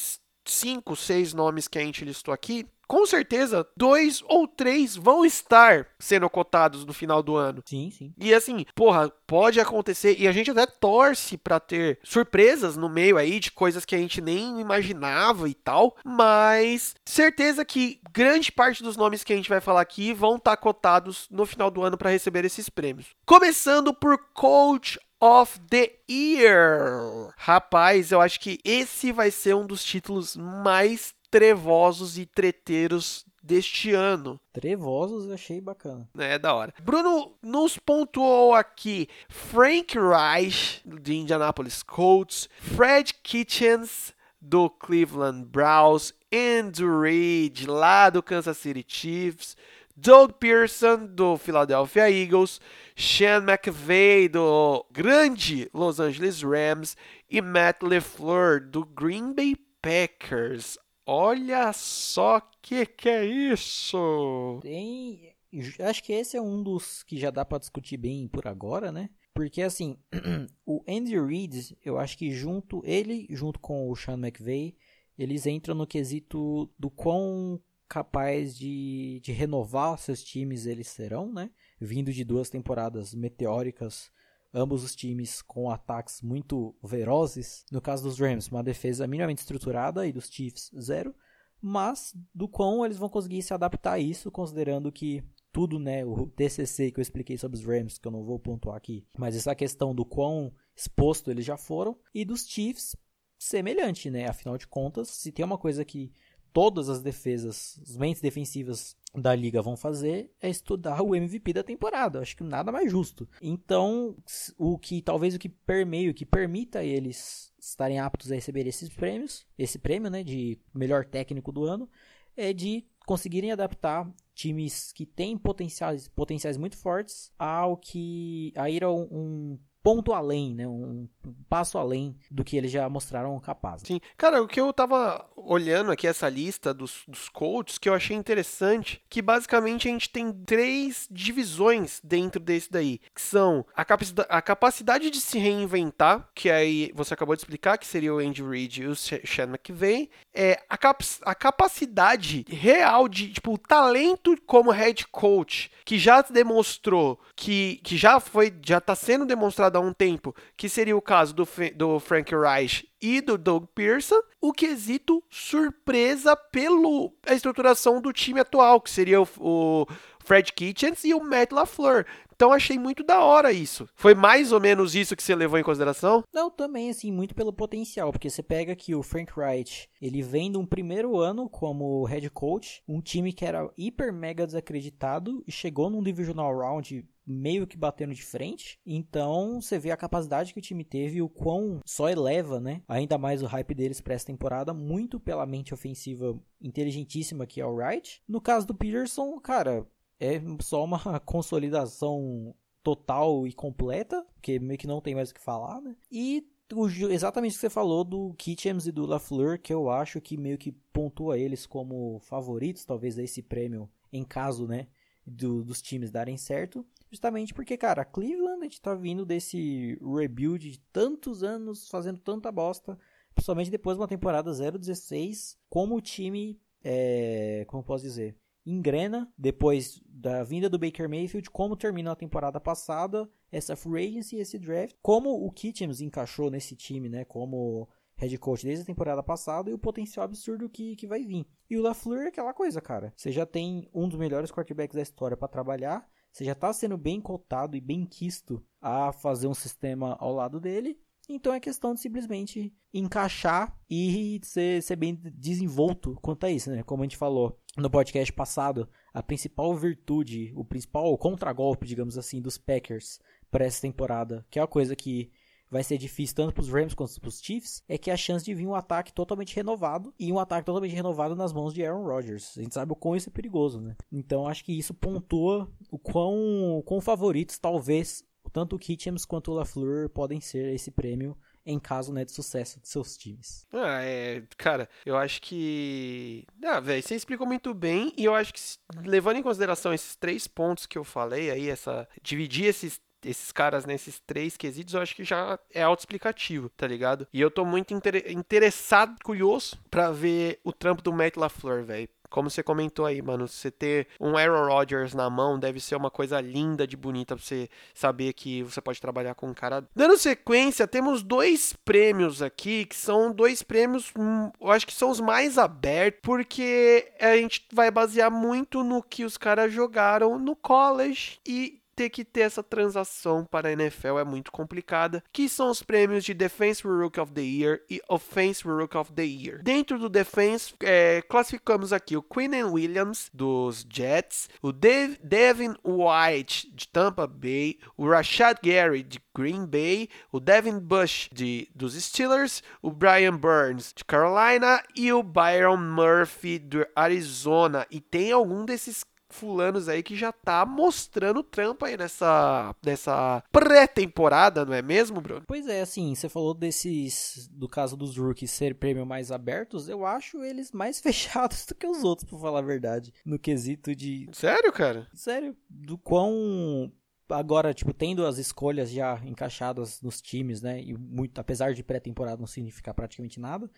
cinco, seis nomes que a gente listou aqui, com certeza, dois ou três vão estar sendo cotados no final do ano.
Sim, sim.
E assim, porra, pode acontecer. E a gente até torce para ter surpresas no meio aí de coisas que a gente nem imaginava e tal. Mas certeza que grande parte dos nomes que a gente vai falar aqui vão estar cotados no final do ano para receber esses prêmios. Começando por Coach of the Year. Rapaz, eu acho que esse vai ser um dos títulos mais trevosos e treteiros deste ano.
Trevosos, achei bacana.
É, da hora. Bruno nos pontuou aqui Frank Reich, de Indianapolis Colts, Fred Kitchens, do Cleveland Browns, Andrew Reid, lá do Kansas City Chiefs, Doug Pearson, do Philadelphia Eagles, Sean McVay, do grande Los Angeles Rams, e Matt LeFleur, do Green Bay Packers. Olha só que que é isso!
Tem, acho que esse é um dos que já dá para discutir bem por agora, né? Porque assim, o Andy Reid, eu acho que junto ele junto com o Sean McVay, eles entram no quesito do quão capaz de, de renovar seus times eles serão, né? Vindo de duas temporadas meteóricas ambos os times com ataques muito velozes. No caso dos Rams, uma defesa minimamente estruturada e dos Chiefs, zero. Mas do quão eles vão conseguir se adaptar a isso, considerando que tudo, né, o TCC que eu expliquei sobre os Rams, que eu não vou pontuar aqui, mas essa questão do quão exposto eles já foram, e dos Chiefs, semelhante, né? Afinal de contas, se tem uma coisa que todas as defesas, as mentes defensivas da liga vão fazer é estudar o MVP da temporada. Acho que nada mais justo. Então, o que talvez o que permeie, o que permita eles estarem aptos a receber esses prêmios, esse prêmio, né, de melhor técnico do ano, é de conseguirem adaptar times que têm potenciais, potenciais muito fortes ao que a ir a um, um ponto além, né? Um, passo além do que eles já mostraram capazes.
Sim. Cara, o que eu tava olhando aqui, essa lista dos, dos coaches, que eu achei interessante, que basicamente a gente tem três divisões dentro desse daí, que são a, capacidade, a capacidade de se reinventar, que aí você acabou de explicar, que seria o Andy Reid e o Sean McVay, é a, cap a capacidade real de, tipo, o talento como head coach, que já demonstrou, que, que já foi, já tá sendo demonstrado há um tempo, que seria o caso do, do Frank Reich e do Doug Pearson, o quesito surpresa pela estruturação do time atual, que seria o, o Fred Kitchens e o Matt LaFleur. Então achei muito da hora isso. Foi mais ou menos isso que você levou em consideração?
Não, também assim, muito pelo potencial, porque você pega que o Frank Wright, ele vem de um primeiro ano como head coach, um time que era hiper mega desacreditado e chegou num divisional round meio que batendo de frente. Então você vê a capacidade que o time teve e o quão só eleva, né? Ainda mais o hype deles para essa temporada, muito pela mente ofensiva inteligentíssima que é o Wright. No caso do Peterson, cara, é só uma consolidação total e completa, porque meio que não tem mais o que falar, né? E o, exatamente o que você falou do Kitchems e do LaFleur, que eu acho que meio que pontua eles como favoritos, talvez, a esse prêmio, em caso, né, do, dos times darem certo. Justamente porque, cara, a Cleveland a gente tá vindo desse rebuild de tantos anos, fazendo tanta bosta, principalmente depois de uma temporada 0-16, como o time, é, como posso dizer, engrena depois da vinda do Baker Mayfield, como terminou a temporada passada, essa free agency, esse draft, como o Kitchens encaixou nesse time, né, como head coach desde a temporada passada e o potencial absurdo que, que vai vir. E o LaFleur é aquela coisa, cara. Você já tem um dos melhores quarterbacks da história para trabalhar, você já está sendo bem cotado e bem quisto a fazer um sistema ao lado dele. Então é questão de simplesmente encaixar e ser, ser bem desenvolto quanto a isso, né? Como a gente falou no podcast passado, a principal virtude, o principal contragolpe, digamos assim, dos Packers para essa temporada, que é uma coisa que vai ser difícil tanto para os Rams quanto para os Chiefs, é que a chance de vir um ataque totalmente renovado e um ataque totalmente renovado nas mãos de Aaron Rodgers. A gente sabe o quão isso é perigoso, né? Então acho que isso pontua o quão, quão favoritos talvez tanto o Kitchens quanto o LaFleur podem ser esse prêmio em caso né, de sucesso de seus times.
Ah, é, cara, eu acho que. Ah, velho, você explicou muito bem e eu acho que levando em consideração esses três pontos que eu falei aí, essa dividir esses esses caras nesses três quesitos, eu acho que já é autoexplicativo, tá ligado? E eu tô muito inter interessado, curioso, para ver o trampo do Matt LaFleur, velho. Como você comentou aí, mano, você ter um Aaron Rodgers na mão deve ser uma coisa linda de bonita pra você saber que você pode trabalhar com um cara. Dando sequência, temos dois prêmios aqui que são dois prêmios, hum, eu acho que são os mais abertos, porque a gente vai basear muito no que os caras jogaram no college e ter que ter essa transação para a NFL é muito complicada, que são os prêmios de Defense Rookie of the Year e Offense Rookie of the Year. Dentro do Defense, é, classificamos aqui o Quinnen Williams, dos Jets, o Dev Devin White, de Tampa Bay, o Rashad Gary, de Green Bay, o Devin Bush, de, dos Steelers, o Brian Burns, de Carolina, e o Byron Murphy, do Arizona. E tem algum desses fulanos aí que já tá mostrando trampo aí nessa, nessa pré-temporada, não é mesmo, Bruno?
Pois é, assim, você falou desses, do caso dos rookies ser prêmio mais abertos, eu acho eles mais fechados do que os outros, pra falar a verdade, no quesito de...
Sério, cara?
Sério, do quão agora, tipo, tendo as escolhas já encaixadas nos times, né? E muito, apesar de pré-temporada não significar praticamente nada,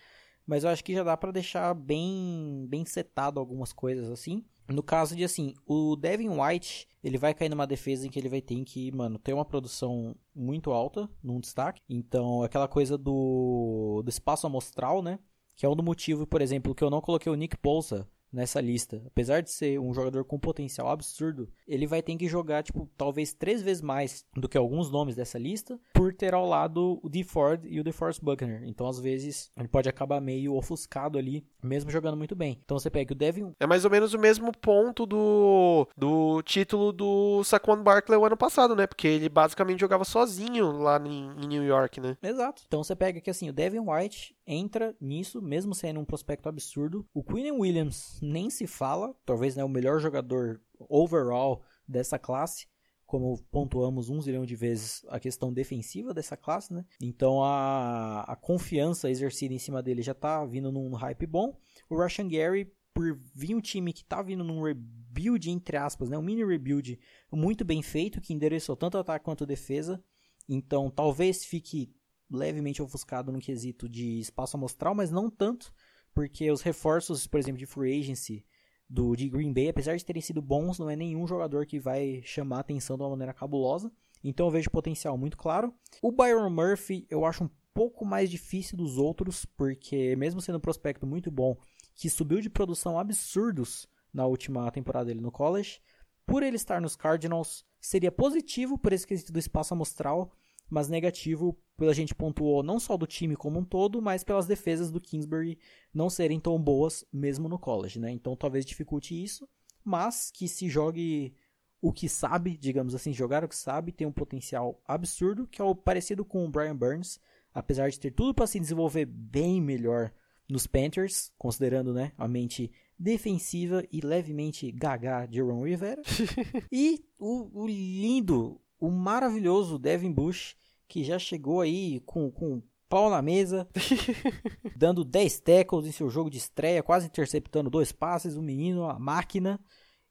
mas eu acho que já dá para deixar bem bem setado algumas coisas assim. No caso de assim, o Devin White, ele vai cair numa defesa em que ele vai ter que, mano, ter uma produção muito alta num destaque. Então, aquela coisa do, do espaço amostral, né? Que é um do motivo, por exemplo, que eu não coloquei o Nick Bolsa nessa lista. Apesar de ser um jogador com potencial absurdo, ele vai ter que jogar, tipo, talvez três vezes mais do que alguns nomes dessa lista, por ter ao lado o DeFord e o DeForest Buckner. Então, às vezes, ele pode acabar meio ofuscado ali, mesmo jogando muito bem. Então, você pega o Devin...
É mais ou menos o mesmo ponto do, do título do Saquon Barkley o ano passado, né? Porque ele basicamente jogava sozinho lá em, em New York, né?
Exato. Então, você pega que, assim, o Devin White entra nisso, mesmo sendo um prospecto absurdo. O Quinn Williams nem se fala, talvez né, o melhor jogador overall dessa classe. como pontuamos um zilhão de vezes a questão defensiva dessa classe, né? Então a, a confiança exercida em cima dele já tá vindo num hype bom. O Russian Gary, por vir um time que tá vindo num rebuild, entre aspas, né? Um mini rebuild muito bem feito, que endereçou tanto ataque quanto defesa. Então talvez fique levemente ofuscado no quesito de espaço amostral, mas não tanto, porque os reforços, por exemplo, de free agency do de Green Bay, apesar de terem sido bons, não é nenhum jogador que vai chamar a atenção de uma maneira cabulosa. Então eu vejo potencial muito claro. O Byron Murphy eu acho um pouco mais difícil dos outros, porque mesmo sendo um prospecto muito bom, que subiu de produção absurdos na última temporada dele no college, por ele estar nos Cardinals, seria positivo por esse quesito do espaço amostral, mas negativo pela gente pontuou não só do time como um todo, mas pelas defesas do Kingsbury não serem tão boas mesmo no college, né? Então talvez dificulte isso, mas que se jogue o que sabe, digamos assim, jogar o que sabe, tem um potencial absurdo, que é o parecido com o Brian Burns, apesar de ter tudo para se desenvolver bem melhor nos Panthers, considerando, né, a mente defensiva e levemente gaga de Ron Rivera. e o, o lindo, o maravilhoso Devin Bush, que já chegou aí com, com pau na mesa, dando 10 tackles em seu jogo de estreia, quase interceptando dois passes, o menino, a máquina.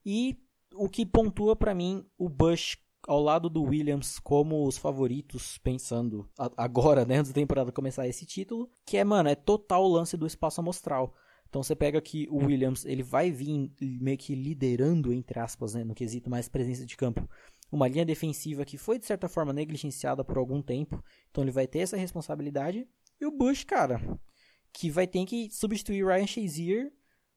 E o que pontua para mim o Bush ao lado do Williams como os favoritos, pensando agora, né, antes da temporada começar esse título, que é, mano, é total o lance do espaço amostral. Então você pega que o Williams, ele vai vir meio que liderando, entre aspas, né, no quesito mais presença de campo, uma linha defensiva que foi de certa forma negligenciada por algum tempo, então ele vai ter essa responsabilidade. E o Bush, cara, que vai ter que substituir Ryan Shazier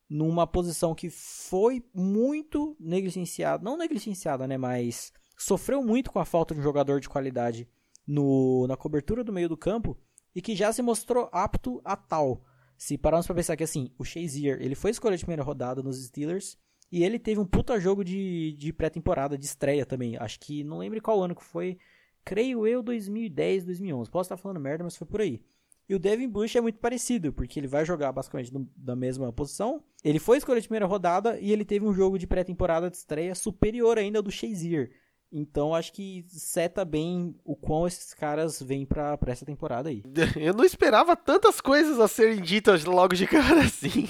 numa posição que foi muito negligenciada, não negligenciada, né, mas sofreu muito com a falta de um jogador de qualidade no, na cobertura do meio do campo e que já se mostrou apto a tal. Se pararmos para pensar que assim, o Shazier, ele foi escolha de primeira rodada nos Steelers, e ele teve um puta jogo de, de pré-temporada, de estreia também. Acho que, não lembro qual ano que foi. Creio eu, 2010, 2011. Posso estar falando merda, mas foi por aí. E o Devin Bush é muito parecido, porque ele vai jogar basicamente no, na mesma posição. Ele foi escolha de primeira rodada e ele teve um jogo de pré-temporada de estreia superior ainda ao do Shazier. Então acho que seta bem o quão esses caras vêm pra, pra essa temporada aí.
Eu não esperava tantas coisas a serem ditas logo de cara assim.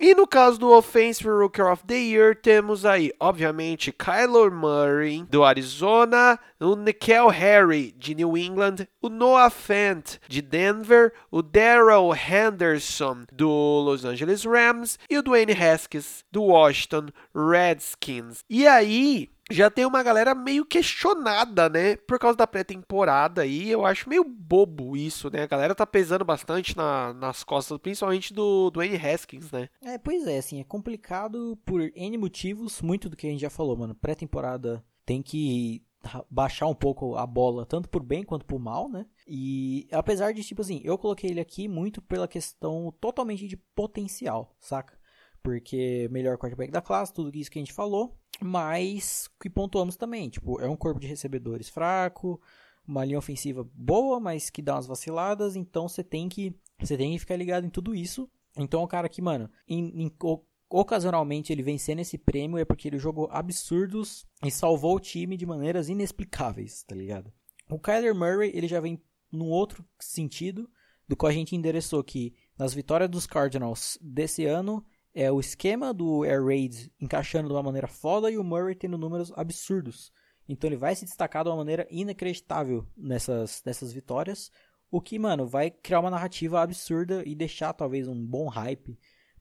e no caso do Offensive Rookie of the Year, temos aí, obviamente, Kyler Murray do Arizona, o Nikhil Harry de New England, o Noah Fant de Denver, o Daryl Henderson do Los Angeles Rams e o Dwayne Haskins do Washington Redskins. E aí, já tem uma galera meio questionada, né? Por causa da pré-temporada aí. Eu acho meio bobo isso, né? A galera tá pesando bastante na, nas costas, principalmente do, do. Haskins, né?
É, pois é, assim, é complicado por N motivos. Muito do que a gente já falou, mano. Pré-temporada tem que baixar um pouco a bola, tanto por bem quanto por mal, né? E apesar de, tipo assim, eu coloquei ele aqui muito pela questão totalmente de potencial, saca? Porque melhor quarterback da classe, tudo isso que a gente falou mas que pontuamos também, tipo, é um corpo de recebedores fraco, uma linha ofensiva boa, mas que dá umas vaciladas, então você tem que você tem que ficar ligado em tudo isso. Então o cara que, mano, em, em, ocasionalmente ele vencendo esse prêmio é porque ele jogou absurdos e salvou o time de maneiras inexplicáveis, tá ligado? O Kyler Murray, ele já vem num outro sentido, do qual a gente endereçou que nas vitórias dos Cardinals desse ano, é o esquema do Air Raid encaixando de uma maneira foda e o Murray tendo números absurdos. Então ele vai se destacar de uma maneira inacreditável nessas, nessas vitórias. O que, mano, vai criar uma narrativa absurda e deixar talvez um bom hype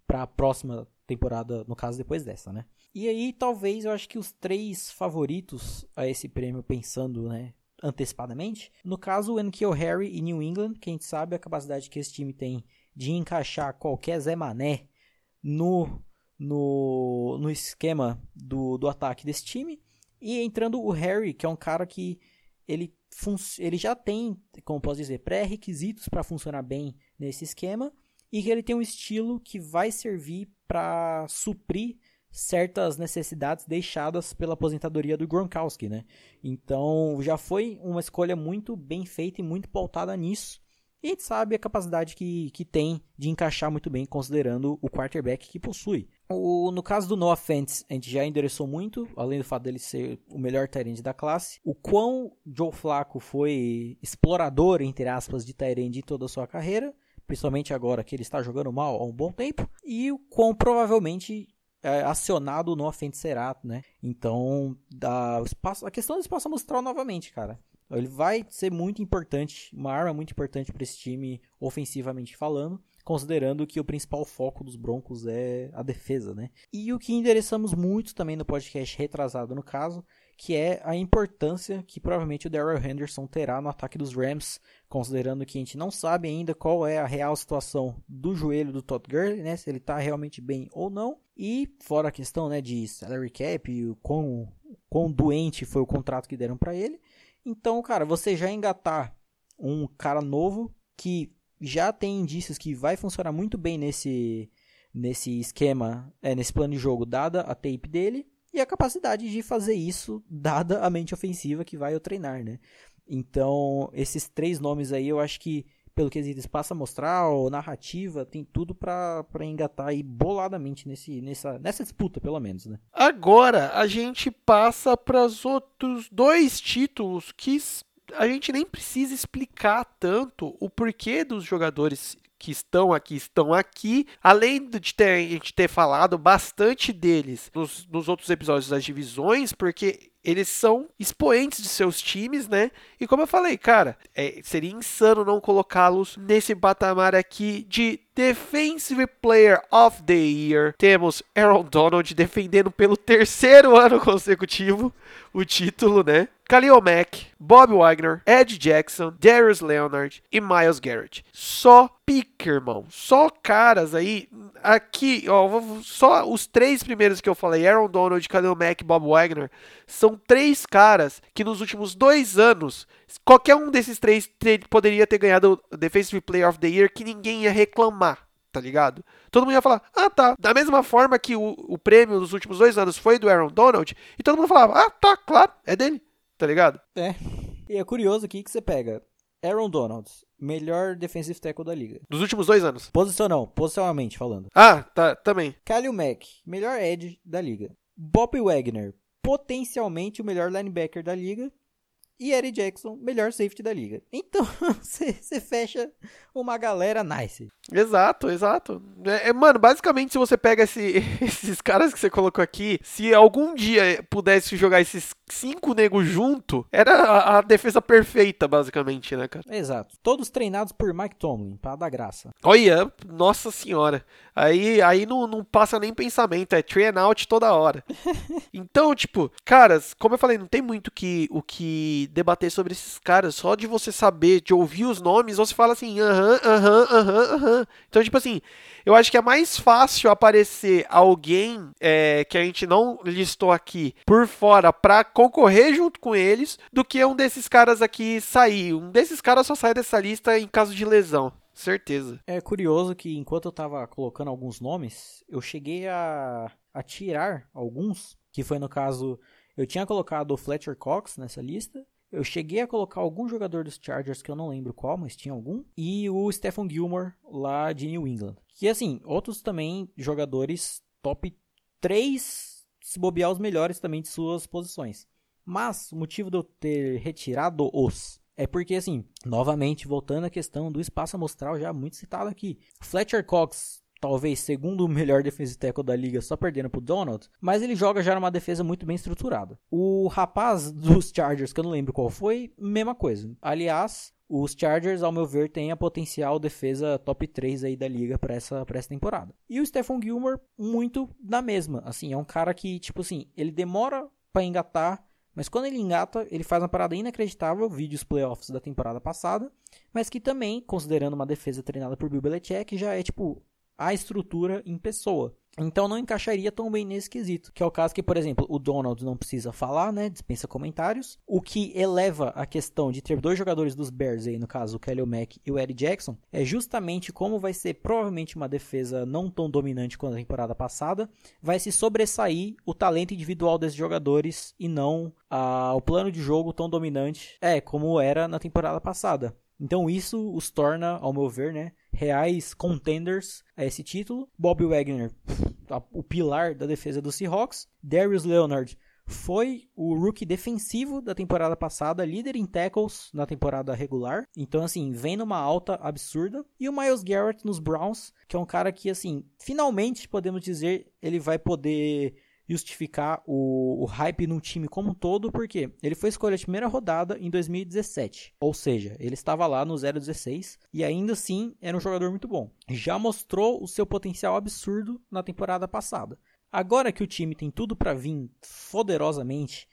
para a próxima temporada, no caso depois dessa, né? E aí, talvez eu acho que os três favoritos a esse prêmio, pensando, né, antecipadamente, no caso o Enkyo Harry e New England, que a gente sabe a capacidade que esse time tem de encaixar qualquer Zé Mané no, no, no esquema do, do ataque desse time. E entrando o Harry, que é um cara que ele, ele já tem, como posso dizer, pré-requisitos para funcionar bem nesse esquema. E que ele tem um estilo que vai servir para suprir certas necessidades deixadas pela aposentadoria do Gronkowski, né? Então já foi uma escolha muito bem feita e muito pautada nisso. E a gente sabe a capacidade que, que tem de encaixar muito bem, considerando o quarterback que possui. O, no caso do Noah Fentz, a gente já endereçou muito, além do fato dele ser o melhor Tyrande da classe. O quão Joe Flacco foi explorador, entre aspas, de Tyrande em toda a sua carreira, principalmente agora que ele está jogando mal há um bom tempo. E o quão provavelmente é, acionado o Noah Fentz será, né? Então, da, espaço, a questão do espaço amostral novamente, cara. Ele vai ser muito importante, uma arma muito importante para esse time, ofensivamente falando considerando que o principal foco dos Broncos é a defesa, né? E o que endereçamos muito também no podcast retrasado no caso, que é a importância que provavelmente o Darrell Henderson terá no ataque dos Rams, considerando que a gente não sabe ainda qual é a real situação do joelho do Todd Gurley, né? Se ele está realmente bem ou não. E fora a questão, né, de salary cap e o quão, quão doente foi o contrato que deram para ele. Então, cara, você já engatar um cara novo que já tem indícios que vai funcionar muito bem nesse, nesse esquema, é, nesse plano de jogo, dada a tape dele e a capacidade de fazer isso, dada a mente ofensiva que vai eu treinar, né? Então, esses três nomes aí, eu acho que, pelo que eles passam a mostrar, ou narrativa, tem tudo para engatar aí boladamente nesse, nessa, nessa disputa, pelo menos, né?
Agora, a gente passa para os outros dois títulos que a gente nem precisa explicar tanto o porquê dos jogadores que estão aqui estão aqui, além de ter, a gente ter falado bastante deles nos, nos outros episódios das divisões, porque eles são expoentes de seus times, né? E como eu falei, cara, é, seria insano não colocá-los nesse patamar aqui de Defensive Player of the Year. Temos Aaron Donald defendendo pelo terceiro ano consecutivo o título, né? Khalil Mack, Bob Wagner, Ed Jackson, Darius Leonard e Miles Garrett. Só pique, irmão. Só caras aí. Aqui, ó, só os três primeiros que eu falei, Aaron Donald, Khalil Mack e Bob Wagner, são três caras que nos últimos dois anos, qualquer um desses três poderia ter ganhado o Defensive Player of the Year que ninguém ia reclamar. Tá ligado? Todo mundo ia falar, ah tá. Da mesma forma que o, o prêmio nos últimos dois anos foi do Aaron Donald, e todo mundo falava, ah tá, claro, é dele. Tá ligado?
É. E é curioso aqui que você pega Aaron Donald, melhor defensive tackle da liga.
Dos últimos dois anos.
Posição não, posicionalmente falando.
Ah, tá, também.
Kalil Mack, melhor edge da liga. Bob Wagner, potencialmente o melhor linebacker da liga. E Eric Jackson, melhor safety da liga. Então, você fecha uma galera nice.
Exato, exato. É, é, mano, basicamente, se você pega esse, esses caras que você colocou aqui, se algum dia pudesse jogar esses cinco negros junto, era a, a, defesa perfeita, basicamente, né, cara?
Exato. Todos treinados por Mike Tomlin, pra dar graça.
Olha, nossa senhora. Aí, aí não, não passa nem pensamento, é train out toda hora. então, tipo, caras, como eu falei, não tem muito que, o que debater sobre esses caras. Só de você saber, de ouvir os nomes, você fala assim, aham, aham, aham, aham. Então, tipo assim, eu acho que é mais fácil aparecer alguém é, que a gente não listou aqui por fora pra concorrer junto com eles do que um desses caras aqui sair. Um desses caras só sai dessa lista em caso de lesão. Certeza.
É curioso que enquanto eu tava colocando alguns nomes, eu cheguei a, a tirar alguns, que foi no caso, eu tinha colocado o Fletcher Cox nessa lista, eu cheguei a colocar algum jogador dos Chargers que eu não lembro qual, mas tinha algum. E o Stephen Gilmore lá de New England. Que assim, outros também jogadores top 3, se bobear os melhores também de suas posições. Mas o motivo de eu ter retirado os é porque, assim, novamente, voltando à questão do espaço amostral já muito citado aqui. Fletcher Cox, talvez segundo o melhor defensive tackle da liga, só perdendo pro Donald, mas ele joga já numa defesa muito bem estruturada. O rapaz dos Chargers, que eu não lembro qual foi, mesma coisa. Aliás, os Chargers, ao meu ver, têm a potencial defesa top 3 aí da liga para essa, essa temporada. E o Stephon Gilmore, muito na mesma. Assim, é um cara que, tipo assim, ele demora para engatar, mas quando ele engata, ele faz uma parada inacreditável, vídeos playoffs da temporada passada, mas que também, considerando uma defesa treinada por Bill Belichick, já é tipo a estrutura em pessoa. Então não encaixaria tão bem nesse quesito, que é o caso que, por exemplo, o Donald não precisa falar, né, dispensa comentários, o que eleva a questão de ter dois jogadores dos Bears aí, no caso o Kelly Mack e o Eddie Jackson, é justamente como vai ser provavelmente uma defesa não tão dominante quanto a temporada passada, vai se sobressair o talento individual desses jogadores e não ah, o plano de jogo tão dominante, é, como era na temporada passada. Então isso os torna, ao meu ver, né, reais contenders a esse título. Bob Wagner, o pilar da defesa do Seahawks. Darius Leonard foi o rookie defensivo da temporada passada, líder em tackles na temporada regular. Então, assim, vem numa alta absurda. E o Miles Garrett nos Browns, que é um cara que, assim, finalmente podemos dizer, ele vai poder justificar o, o hype num time como um todo, porque ele foi escolha de primeira rodada em 2017. Ou seja, ele estava lá no 016 e ainda assim era um jogador muito bom. Já mostrou o seu potencial absurdo na temporada passada. Agora que o time tem tudo para vir poderosamente,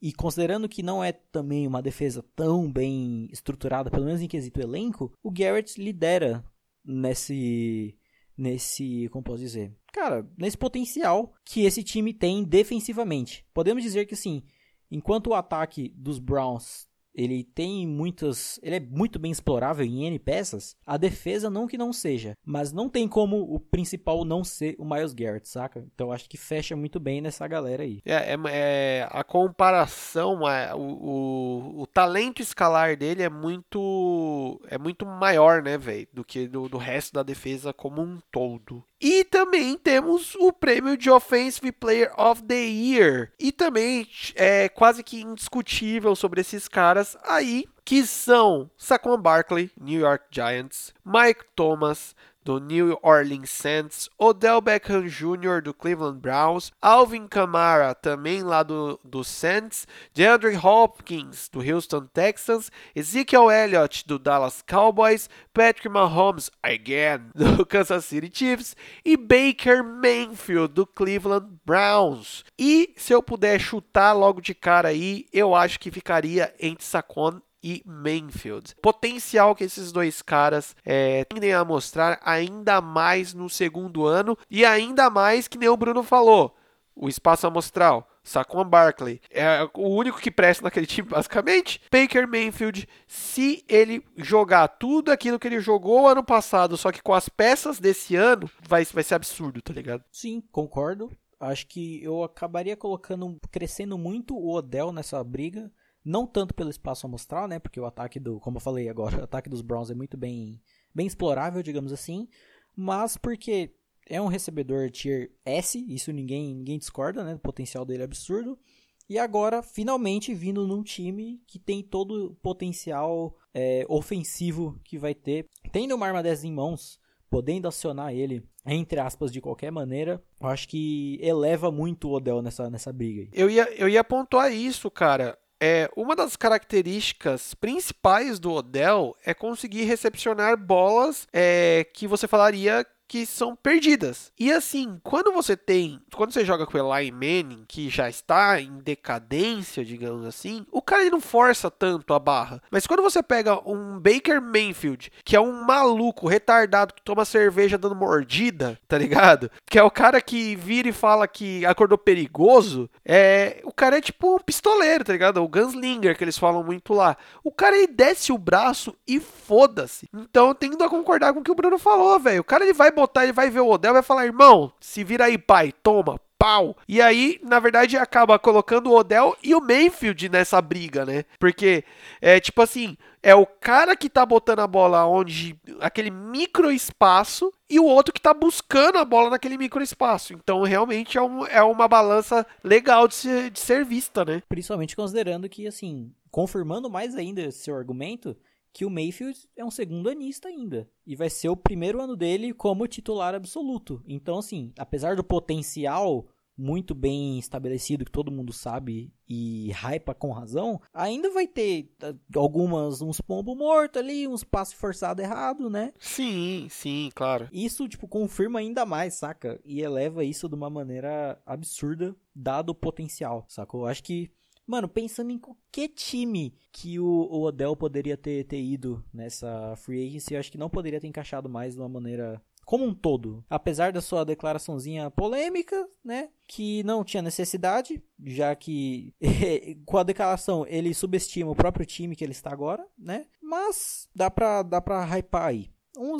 e considerando que não é também uma defesa tão bem estruturada, pelo menos em quesito elenco, o Garrett lidera nesse nesse, como posso dizer, cara, nesse potencial que esse time tem defensivamente. Podemos dizer que sim, enquanto o ataque dos Browns ele tem muitas. Ele é muito bem explorável em N peças. A defesa não que não seja. Mas não tem como o principal não ser o Miles Garrett, saca? Então acho que fecha muito bem nessa galera aí.
É, é, é a comparação, é, o, o, o, talento escalar dele é muito. É muito maior, né, velho? Do que do, do resto da defesa como um todo. E também temos o prêmio de Offensive Player of the Year. E também é quase que indiscutível sobre esses caras aí, que são Saquon Barkley, New York Giants, Mike Thomas, do New Orleans Saints, Odell Beckham Jr. do Cleveland Browns, Alvin Kamara, também lá do, do Saints, DeAndre Hopkins, do Houston Texans, Ezekiel Elliott, do Dallas Cowboys, Patrick Mahomes, again, do Kansas City Chiefs, e Baker Mayfield, do Cleveland Browns. E se eu puder chutar logo de cara aí, eu acho que ficaria entre Saquon e Manfield. Potencial que esses dois caras é, tendem a mostrar ainda mais no segundo ano e ainda mais que nem o Bruno falou, o espaço amostral. Saquon Barkley é o único que presta naquele time, basicamente. Baker Mayfield, se ele jogar tudo aquilo que ele jogou ano passado, só que com as peças desse ano, vai, vai ser absurdo, tá ligado?
Sim, concordo. Acho que eu acabaria colocando, crescendo muito o Odell nessa briga. Não tanto pelo espaço amostral, né? Porque o ataque do, como eu falei agora, o ataque dos Browns é muito bem, bem explorável, digamos assim. Mas porque é um recebedor tier S, isso ninguém, ninguém discorda, né? O potencial dele é absurdo. E agora, finalmente, vindo num time que tem todo o potencial é, ofensivo que vai ter. Tendo uma arma 10 em mãos, podendo acionar ele, entre aspas, de qualquer maneira, eu acho que eleva muito o Odell nessa, nessa briga.
Eu ia, eu ia pontuar isso, cara é, uma das características principais do Odell é conseguir recepcionar bolas é, que você falaria que são perdidas. E assim, quando você tem, quando você joga com o Eli Manning, que já está em decadência, digamos assim, o cara ele não força tanto a barra. Mas quando você pega um Baker Mayfield, que é um maluco retardado que toma cerveja dando mordida, tá ligado? Que é o cara que vira e fala que acordou perigoso, é, o cara é tipo um pistoleiro, tá ligado? O gunslinger que eles falam muito lá. O cara ele desce o braço e foda-se. Então, eu tendo a concordar com o que o Bruno falou, velho. O cara ele vai botar, ele vai ver o Odell vai falar: irmão, se vira aí, pai, toma, pau. E aí, na verdade, acaba colocando o Odell e o Mayfield nessa briga, né? Porque é tipo assim, é o cara que tá botando a bola onde aquele micro espaço e o outro que tá buscando a bola naquele micro espaço. Então, realmente é, um, é uma balança legal de ser, de ser vista, né?
Principalmente considerando que, assim, confirmando mais ainda seu argumento, que o Mayfield é um segundo anista ainda. E vai ser o primeiro ano dele como titular absoluto. Então, assim, apesar do potencial muito bem estabelecido, que todo mundo sabe e hypa com razão, ainda vai ter ah, algumas, uns pombo morto ali, uns passos forçados errado, né?
Sim, sim, claro.
Isso, tipo, confirma ainda mais, saca? E eleva isso de uma maneira absurda, dado o potencial, sacou? Eu acho que Mano, pensando em qualquer time que o, o Odell poderia ter, ter ido nessa free agency, eu acho que não poderia ter encaixado mais de uma maneira como um todo. Apesar da sua declaraçãozinha polêmica, né? Que não tinha necessidade, já que com a declaração ele subestima o próprio time que ele está agora, né? Mas dá pra, dá pra hypar aí.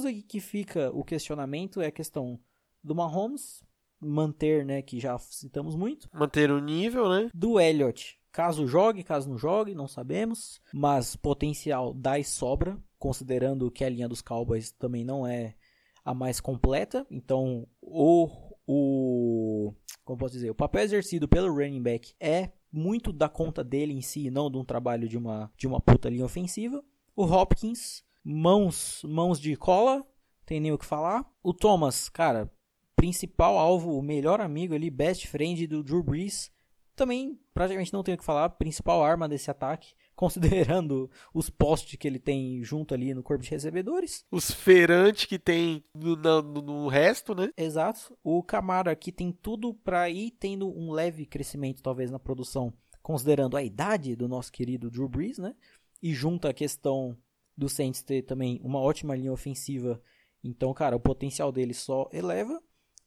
Aqui que fica o questionamento é a questão do Mahomes manter, né? Que já citamos muito.
Manter o nível, né?
Do Elliott Caso jogue, caso não jogue, não sabemos. Mas potencial dá e sobra, considerando que a linha dos Cowboys também não é a mais completa. Então, o o como posso dizer, o papel exercido pelo running back é muito da conta dele em si, não de um trabalho de uma de uma puta linha ofensiva. O Hopkins, mãos mãos de cola, tem nem o que falar. O Thomas, cara, principal alvo, o melhor amigo ali, best friend do Drew Brees, também praticamente não tenho o que falar, principal arma desse ataque, considerando os postes que ele tem junto ali no corpo de recebedores.
Os feirantes que tem no, no, no, resto, né?
Exato. O Camara aqui tem tudo para ir tendo um leve crescimento, talvez, na produção, considerando a idade do nosso querido Drew Brees, né? E junta a questão do Saints ter também uma ótima linha ofensiva. Então, cara, o potencial dele só eleva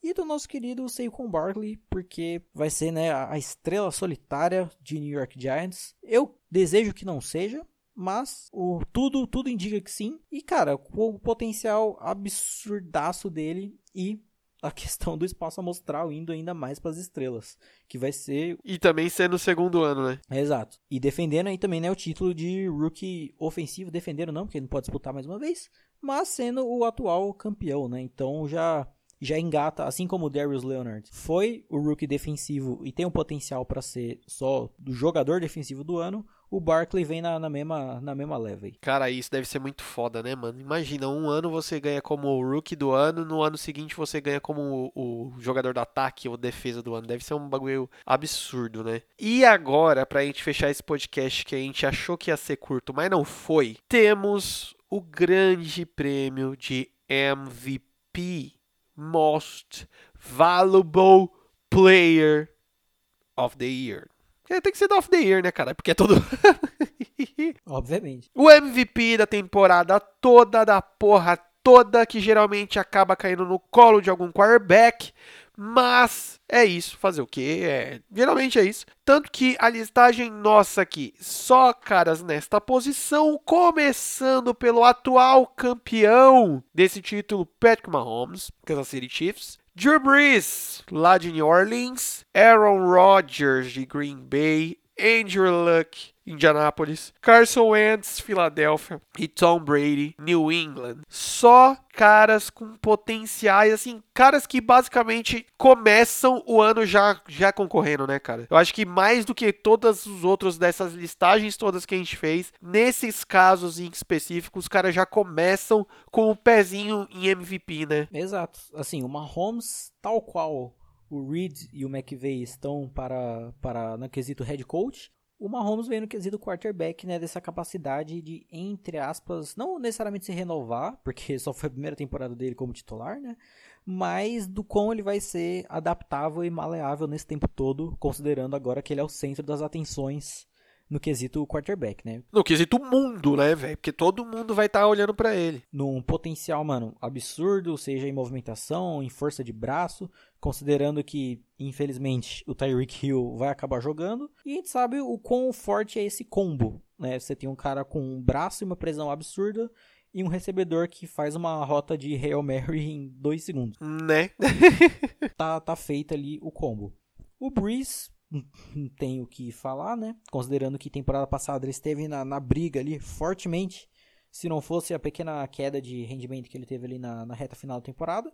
e do nosso querido Saquon Barkley, porque vai ser né, a estrela solitária de New York Giants. Eu desejo que não seja, mas o tudo tudo indica que sim. E cara, o potencial absurdaço dele e a questão do espaço amostral indo ainda mais para as estrelas, que vai ser
e também sendo o segundo ano, né?
Exato. E defendendo aí também né o título de rookie ofensivo, defendendo não, porque ele não pode disputar mais uma vez, mas sendo o atual campeão, né? Então já já engata, assim como o Darius Leonard foi o rookie defensivo e tem um potencial para ser só do jogador defensivo do ano, o Barkley vem na, na mesma na mesma leva.
Cara, isso deve ser muito foda, né, mano? Imagina, um ano você ganha como o rookie do ano, no ano seguinte você ganha como o, o jogador do ataque ou defesa do ano. Deve ser um bagulho absurdo, né? E agora, pra gente fechar esse podcast que a gente achou que ia ser curto, mas não foi, temos o grande prêmio de MVP Most Valuable Player of the Year. É, tem que ser do of the Year, né, cara? Porque é todo.
Obviamente.
O MVP da temporada toda, da porra toda, que geralmente acaba caindo no colo de algum quarterback. Mas é isso, fazer o que? É, geralmente é isso. Tanto que a listagem nossa aqui, só caras nesta posição, começando pelo atual campeão desse título, Patrick Mahomes, Kansas City Chiefs. Drew Brees, lá de New Orleans. Aaron Rodgers, de Green Bay. Andrew Luck, Indianapolis, Carson Wentz, Filadélfia e Tom Brady, New England. Só caras com potenciais, assim, caras que basicamente começam o ano já, já concorrendo, né, cara? Eu acho que mais do que todos os outros dessas listagens todas que a gente fez, nesses casos em específico, os caras já começam com o pezinho em MVP, né?
Exato. Assim, o Mahomes, tal qual o Reed e o McVay estão para, para no quesito head coach, o Mahomes vem no quesito quarterback, né, dessa capacidade de, entre aspas, não necessariamente se renovar, porque só foi a primeira temporada dele como titular, né, mas do quão ele vai ser adaptável e maleável nesse tempo todo, considerando agora que ele é o centro das atenções no quesito quarterback, né?
No quesito mundo, né, velho? Porque todo mundo vai estar tá olhando para ele.
Num potencial, mano, absurdo, seja em movimentação, em força de braço, considerando que, infelizmente, o Tyreek Hill vai acabar jogando. E a gente sabe o quão forte é esse combo, né? Você tem um cara com um braço e uma prisão absurda e um recebedor que faz uma rota de Hail Mary em dois segundos.
Né?
tá, tá feito ali o combo. O Breeze não tenho o que falar, né? Considerando que temporada passada ele esteve na, na briga ali fortemente. Se não fosse a pequena queda de rendimento que ele teve ali na, na reta final da temporada.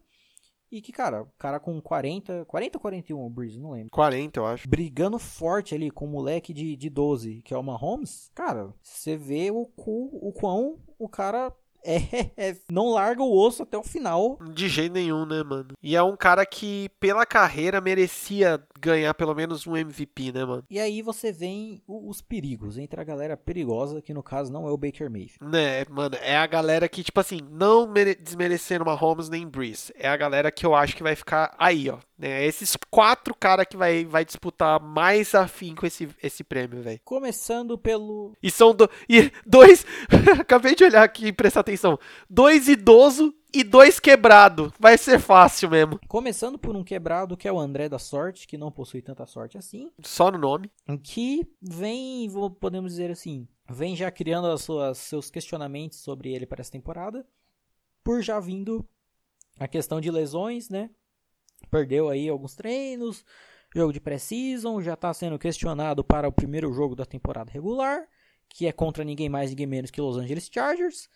E que, cara, o cara com 40, 40 ou 41 o Breeze, não lembro.
40, eu acho.
Brigando forte ali com o moleque de, de 12, que é o Mahomes. Cara, você vê o, o, o quão o cara é, não larga o osso até o final.
De jeito nenhum, né, mano? E é um cara que, pela carreira, merecia ganhar pelo menos um MVP, né, mano?
E aí você vem os perigos, entre a galera perigosa, que no caso não é o Baker Mayfield.
Né, mano, é a galera que, tipo assim, não desmerecendo uma Holmes nem Breeze. É a galera que eu acho que vai ficar aí, ó. Né? Esses quatro caras que vai, vai disputar mais afim com esse, esse prêmio, velho.
Começando pelo.
E são do... e dois. Acabei de olhar aqui e prestar atenção. Dois idosos e dois quebrado. Vai ser fácil mesmo.
Começando por um quebrado que é o André da Sorte, que não possui tanta sorte assim.
Só no nome.
Que vem, podemos dizer assim, vem já criando as suas, seus questionamentos sobre ele para essa temporada. Por já vindo a questão de lesões, né? Perdeu aí alguns treinos, jogo de pré-season, já está sendo questionado para o primeiro jogo da temporada regular, que é contra ninguém mais, ninguém menos que Los Angeles Chargers.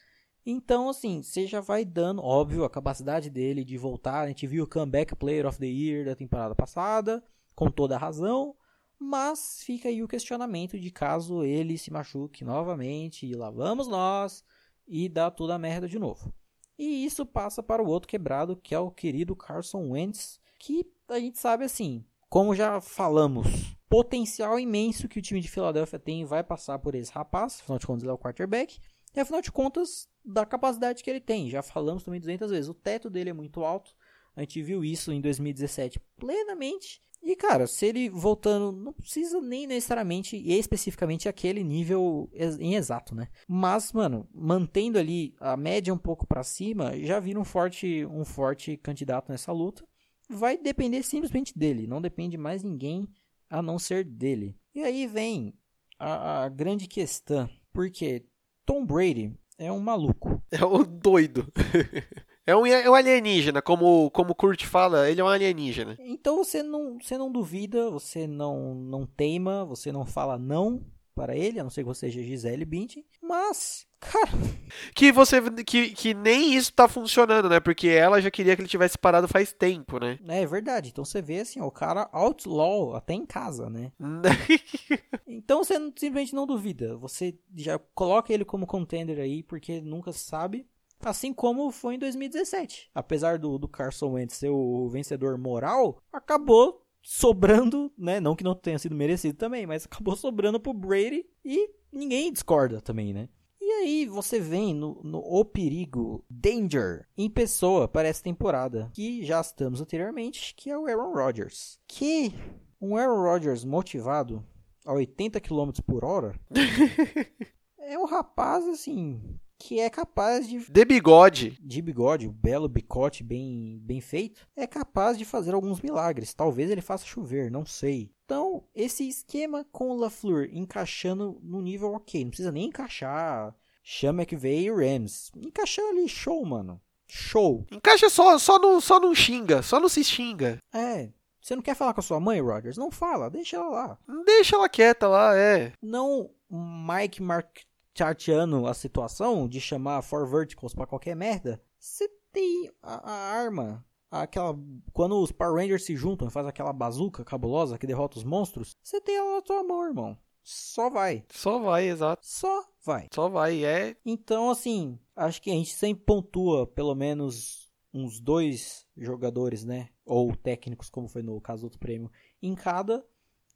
Então, assim, você já vai dando, óbvio, a capacidade dele de voltar. A gente viu o comeback player of the year da temporada passada, com toda a razão. Mas fica aí o questionamento de caso ele se machuque novamente, e lá vamos nós, e dá toda a merda de novo. E isso passa para o outro quebrado, que é o querido Carson Wentz, que a gente sabe assim, como já falamos, potencial imenso que o time de Filadélfia tem vai passar por esse rapaz, afinal de contas ele é o quarterback, e afinal de contas da capacidade que ele tem. Já falamos também 200 vezes, o teto dele é muito alto, a gente viu isso em 2017 plenamente, e cara, se ele voltando, não precisa nem necessariamente e especificamente aquele nível em exato, né? Mas, mano, mantendo ali a média um pouco para cima, já vira um forte, um forte candidato nessa luta. Vai depender simplesmente dele, não depende mais ninguém a não ser dele. E aí vem a, a grande questão, porque Tom Brady é um maluco.
É um doido. É um, é um alienígena, como, como o Kurt fala, ele é um alienígena.
Então você não, você não duvida, você não, não teima, você não fala não para ele, a não ser que você seja Gisele Bündchen, mas, cara...
Que, você, que, que nem isso tá funcionando, né? Porque ela já queria que ele tivesse parado faz tempo, né?
É, é verdade, então você vê assim, ó, o cara outlaw até em casa, né? então você simplesmente não duvida, você já coloca ele como contender aí, porque nunca sabe, Assim como foi em 2017. Apesar do, do Carson Wentz ser o vencedor moral, acabou sobrando, né? Não que não tenha sido merecido também, mas acabou sobrando pro Brady e ninguém discorda também, né? E aí você vem no, no O Perigo Danger em pessoa para essa temporada, que já estamos anteriormente, que é o Aaron Rodgers. Que um Aaron Rodgers motivado a 80 km por hora é um rapaz assim que é capaz de.
De bigode.
De bigode, o belo bicote bem, bem feito, é capaz de fazer alguns milagres. Talvez ele faça chover, não sei. Então, esse esquema com o LaFleur encaixando no nível ok, não precisa nem encaixar. Chama que veio Rams. Encaixando ali, show, mano. Show.
Encaixa só, só não, só não xinga, só não se xinga.
É. Você não quer falar com a sua mãe, Rogers? Não fala, deixa ela lá.
Deixa ela quieta lá, é.
Não Mike Mark chateando a situação de chamar for verticals para qualquer merda, você tem a, a, arma, aquela quando os Power Rangers se juntam e faz aquela bazuca cabulosa que derrota os monstros, você tem ela na tua mão, irmão. Só vai.
Só vai, exato.
Só vai.
Só vai, é.
Então, assim, acho que a gente sempre pontua pelo menos uns dois jogadores, né? Ou técnicos, como foi no caso do outro prêmio, em cada.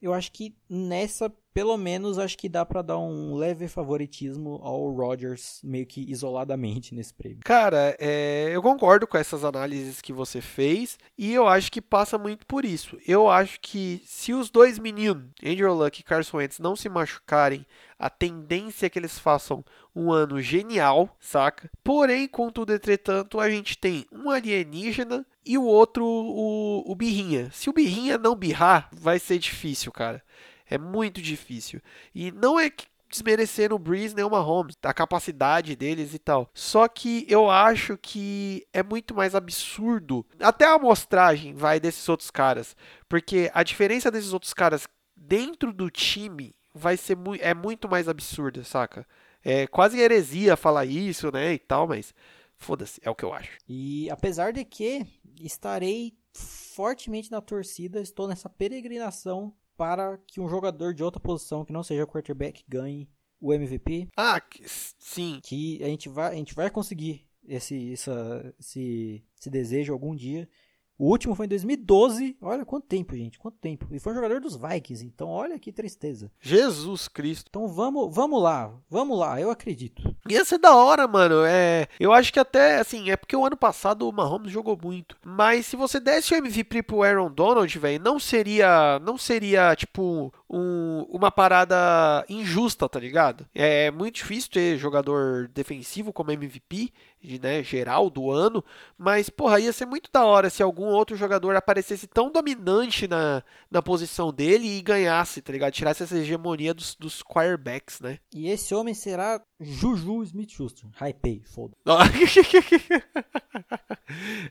Eu acho que nessa pelo menos acho que dá para dar um leve favoritismo ao Rodgers meio que isoladamente nesse prêmio.
Cara, é, eu concordo com essas análises que você fez e eu acho que passa muito por isso. Eu acho que se os dois meninos, Andrew Luck e Carson Wentz, não se machucarem, a tendência é que eles façam um ano genial, saca? Porém, contudo, entretanto, a gente tem um alienígena e o outro, o, o Birrinha. Se o Birrinha não birrar, vai ser difícil, cara. É muito difícil. E não é desmerecer o Breeze nem o Mahomes, a capacidade deles e tal. Só que eu acho que é muito mais absurdo. Até a amostragem vai desses outros caras. Porque a diferença desses outros caras dentro do time vai ser mu é muito mais absurda, saca? É quase heresia falar isso, né, e tal, mas foda-se, é o que eu acho.
E apesar de que estarei fortemente na torcida, estou nessa peregrinação para que um jogador de outra posição que não seja quarterback ganhe o MVP.
Ah, sim.
Que a gente vai, a gente vai conseguir esse, essa, esse, esse desejo algum dia. O último foi em 2012. Olha quanto tempo, gente. Quanto tempo. E foi um jogador dos Vikings. Então, olha que tristeza.
Jesus Cristo.
Então, vamos, vamos lá. Vamos lá. Eu acredito.
Ia ser da hora, mano. É, eu acho que até, assim, é porque o ano passado o Mahomes jogou muito. Mas se você desse o MVP pro Aaron Donald, velho, não seria, não seria, tipo, um, uma parada injusta, tá ligado? É muito difícil ter jogador defensivo como MVP, né, geral do ano, mas, porra, ia ser muito da hora se algum outro jogador aparecesse tão dominante na, na posição dele e ganhasse, tá ligado? Tirasse essa hegemonia dos, dos quarterbacks, né?
E esse homem será Juju Smith-Schuster. Hypei, foda.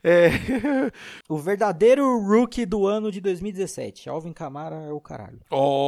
É,
O verdadeiro rookie do ano de 2017. Alvin Kamara é o caralho.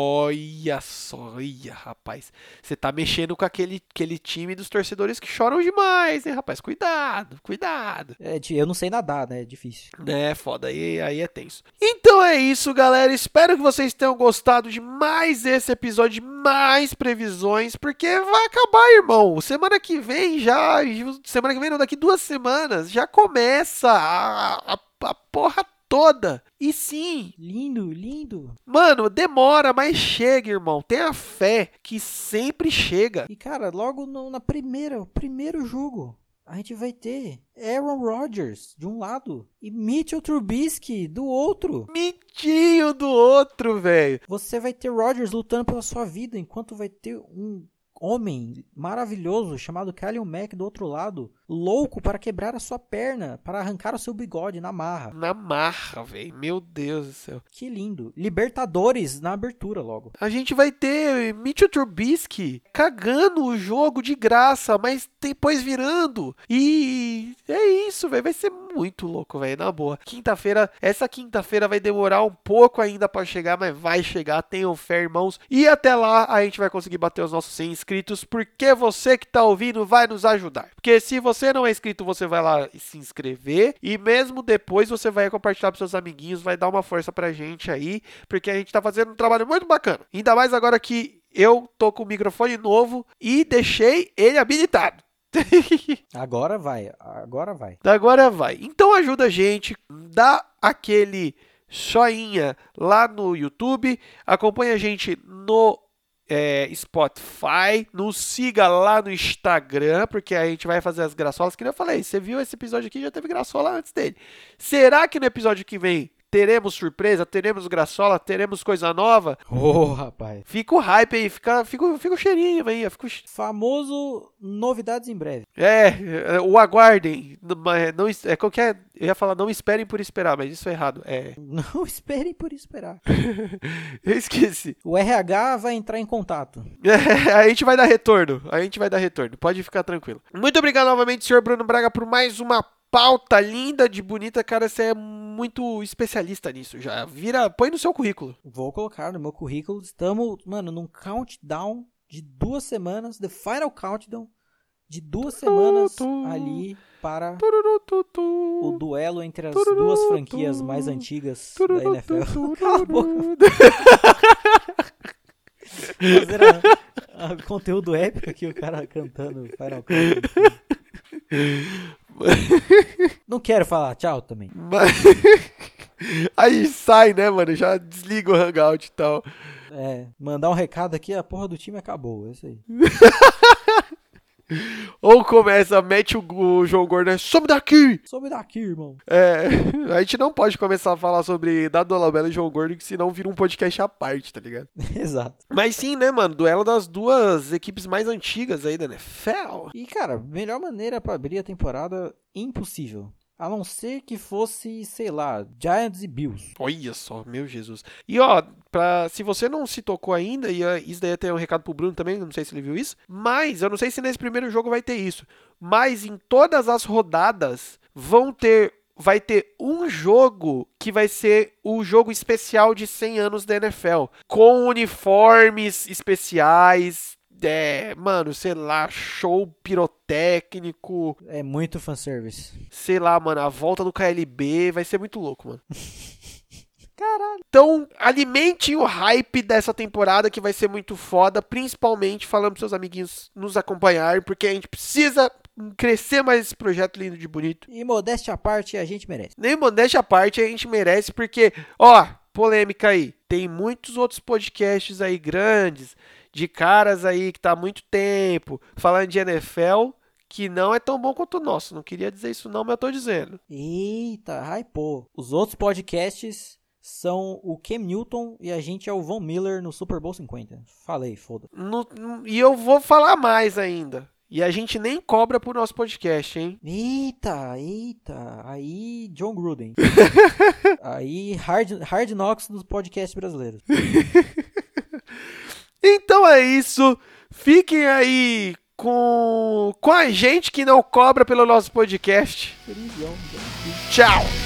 Olha só, olha, rapaz. Você tá mexendo com aquele, aquele time dos torcedores que choram demais, hein, rapaz? Cuidado, cuidado.
É, eu não sei nadar, né? É difícil.
É, foda, aí, aí é tenso. Então é isso, galera. Espero que vocês tenham gostado de mais esse episódio, de mais previsões, porque vai acabar, irmão. Semana que vem já. Semana que vem, não, daqui duas semanas, já começa a, a, a porra toda. E sim,
Lindo, lindo.
mano, demora, mas chega, irmão. Tenha fé que sempre chega.
E, cara, logo no- na primeira, o primeiro jogo, a gente vai ter Aaron Rodgers de um lado e Mitchell Trubisky do outro.
Mitinho do outro, velho.
Você vai ter Rodgers lutando pela sua vida, enquanto vai ter um homem maravilhoso chamado Kyle Mack do outro lado, louco para quebrar a sua perna, para arrancar o seu bigode na marra.
Na marra, velho. Meu Deus do céu.
Que lindo. Libertadores na abertura logo.
A gente vai ter Mitchell Trubisky cagando o jogo de graça, mas depois virando. E é isso, velho. Vai ser muito louco, velho. Na boa. Quinta-feira, essa quinta-feira vai demorar um pouco ainda pra chegar, mas vai chegar. Tenham fé, irmãos. E até lá a gente vai conseguir bater os nossos 100 inscritos, porque você que tá ouvindo vai nos ajudar. Porque se você não é inscrito, você vai lá se inscrever. E mesmo depois você vai compartilhar pros seus amiguinhos, vai dar uma força pra gente aí porque a gente tá fazendo um trabalho muito bacana. Ainda mais agora que eu tô com o microfone novo e deixei ele habilitado.
Agora vai, agora vai.
Agora vai. Então ajuda a gente, dá aquele joinha lá no YouTube, acompanha a gente no é, Spotify, nos siga lá no Instagram, porque a gente vai fazer as graçolas. Que nem eu falei, você viu esse episódio aqui, já teve graçola antes dele. Será que no episódio que vem teremos surpresa, teremos graçola, teremos coisa nova?
Ô, rapaz.
Fica o hype aí, fica, fica, fica o cheirinho aí, fica o
Famoso novidades em breve.
É, é, o aguardem. Não, mas não, é qualquer. Eu ia falar, não esperem por esperar, mas isso é errado. É.
Não esperem por esperar.
Eu esqueci.
O RH vai entrar em contato.
É, a gente vai dar retorno. A gente vai dar retorno. Pode ficar tranquilo. Muito obrigado novamente, senhor Bruno Braga, por mais uma pauta linda de bonita. Cara, você é muito especialista nisso já. Vira, põe no seu currículo.
Vou colocar no meu currículo. Estamos, mano, num countdown de duas semanas, the final countdown de duas semanas ali para o duelo entre as duas franquias mais antigas da NFL. Cala a boca. Fazer a, a conteúdo épico aqui, o cara cantando Final Countdown. Não quero falar tchau também.
Mas- Aí sai, né, mano? Já desliga o hangout e tal.
É, mandar um recado aqui, a porra do time acabou. É isso aí.
Ou começa, mete o, o João Gordo, né? some daqui!
Sobe daqui, irmão.
É, a gente não pode começar a falar sobre Dado Dolabella e João Gordo, que senão vira um podcast à parte, tá ligado?
Exato.
Mas sim, né, mano? Duelo das duas equipes mais antigas aí da NFL.
E, cara, melhor maneira pra abrir a temporada, impossível. A não ser que fosse, sei lá, Giants e Bills.
Olha só, meu Jesus. E ó, pra, se você não se tocou ainda, e ah, isso daí até é um recado pro Bruno também, não sei se ele viu isso, mas eu não sei se nesse primeiro jogo vai ter isso. Mas em todas as rodadas vão ter. Vai ter um jogo que vai ser o jogo especial de 100 anos da NFL. Com uniformes especiais. É, mano, sei lá, show pirotécnico.
É muito fanservice.
Sei lá, mano, a volta do KLB vai ser muito louco, mano.
Caralho.
Então, alimente o hype dessa temporada que vai ser muito foda, principalmente falando pros seus amiguinhos nos acompanharem, porque a gente precisa crescer mais esse projeto lindo de bonito.
E modéstia à parte, a gente merece.
Nem modéstia à parte, a gente merece, porque, ó, polêmica aí, tem muitos outros podcasts aí grandes, de caras aí que tá há muito tempo, falando de NFL, que não é tão bom quanto o nosso. Não queria dizer isso não, mas eu tô dizendo.
Eita, hypou. Os outros podcasts são o Cam Newton e a gente é o Von Miller no Super Bowl 50. Falei, foda.
No- no- e eu vou falar mais ainda. E a gente nem cobra pro nosso podcast, hein?
Eita, eita. Aí, John Gruden. Aí, Hard, hard Knocks dos podcasts brasileiros.
Então é isso. Fiquem aí com, com a gente que não cobra pelo nosso podcast. Tchau!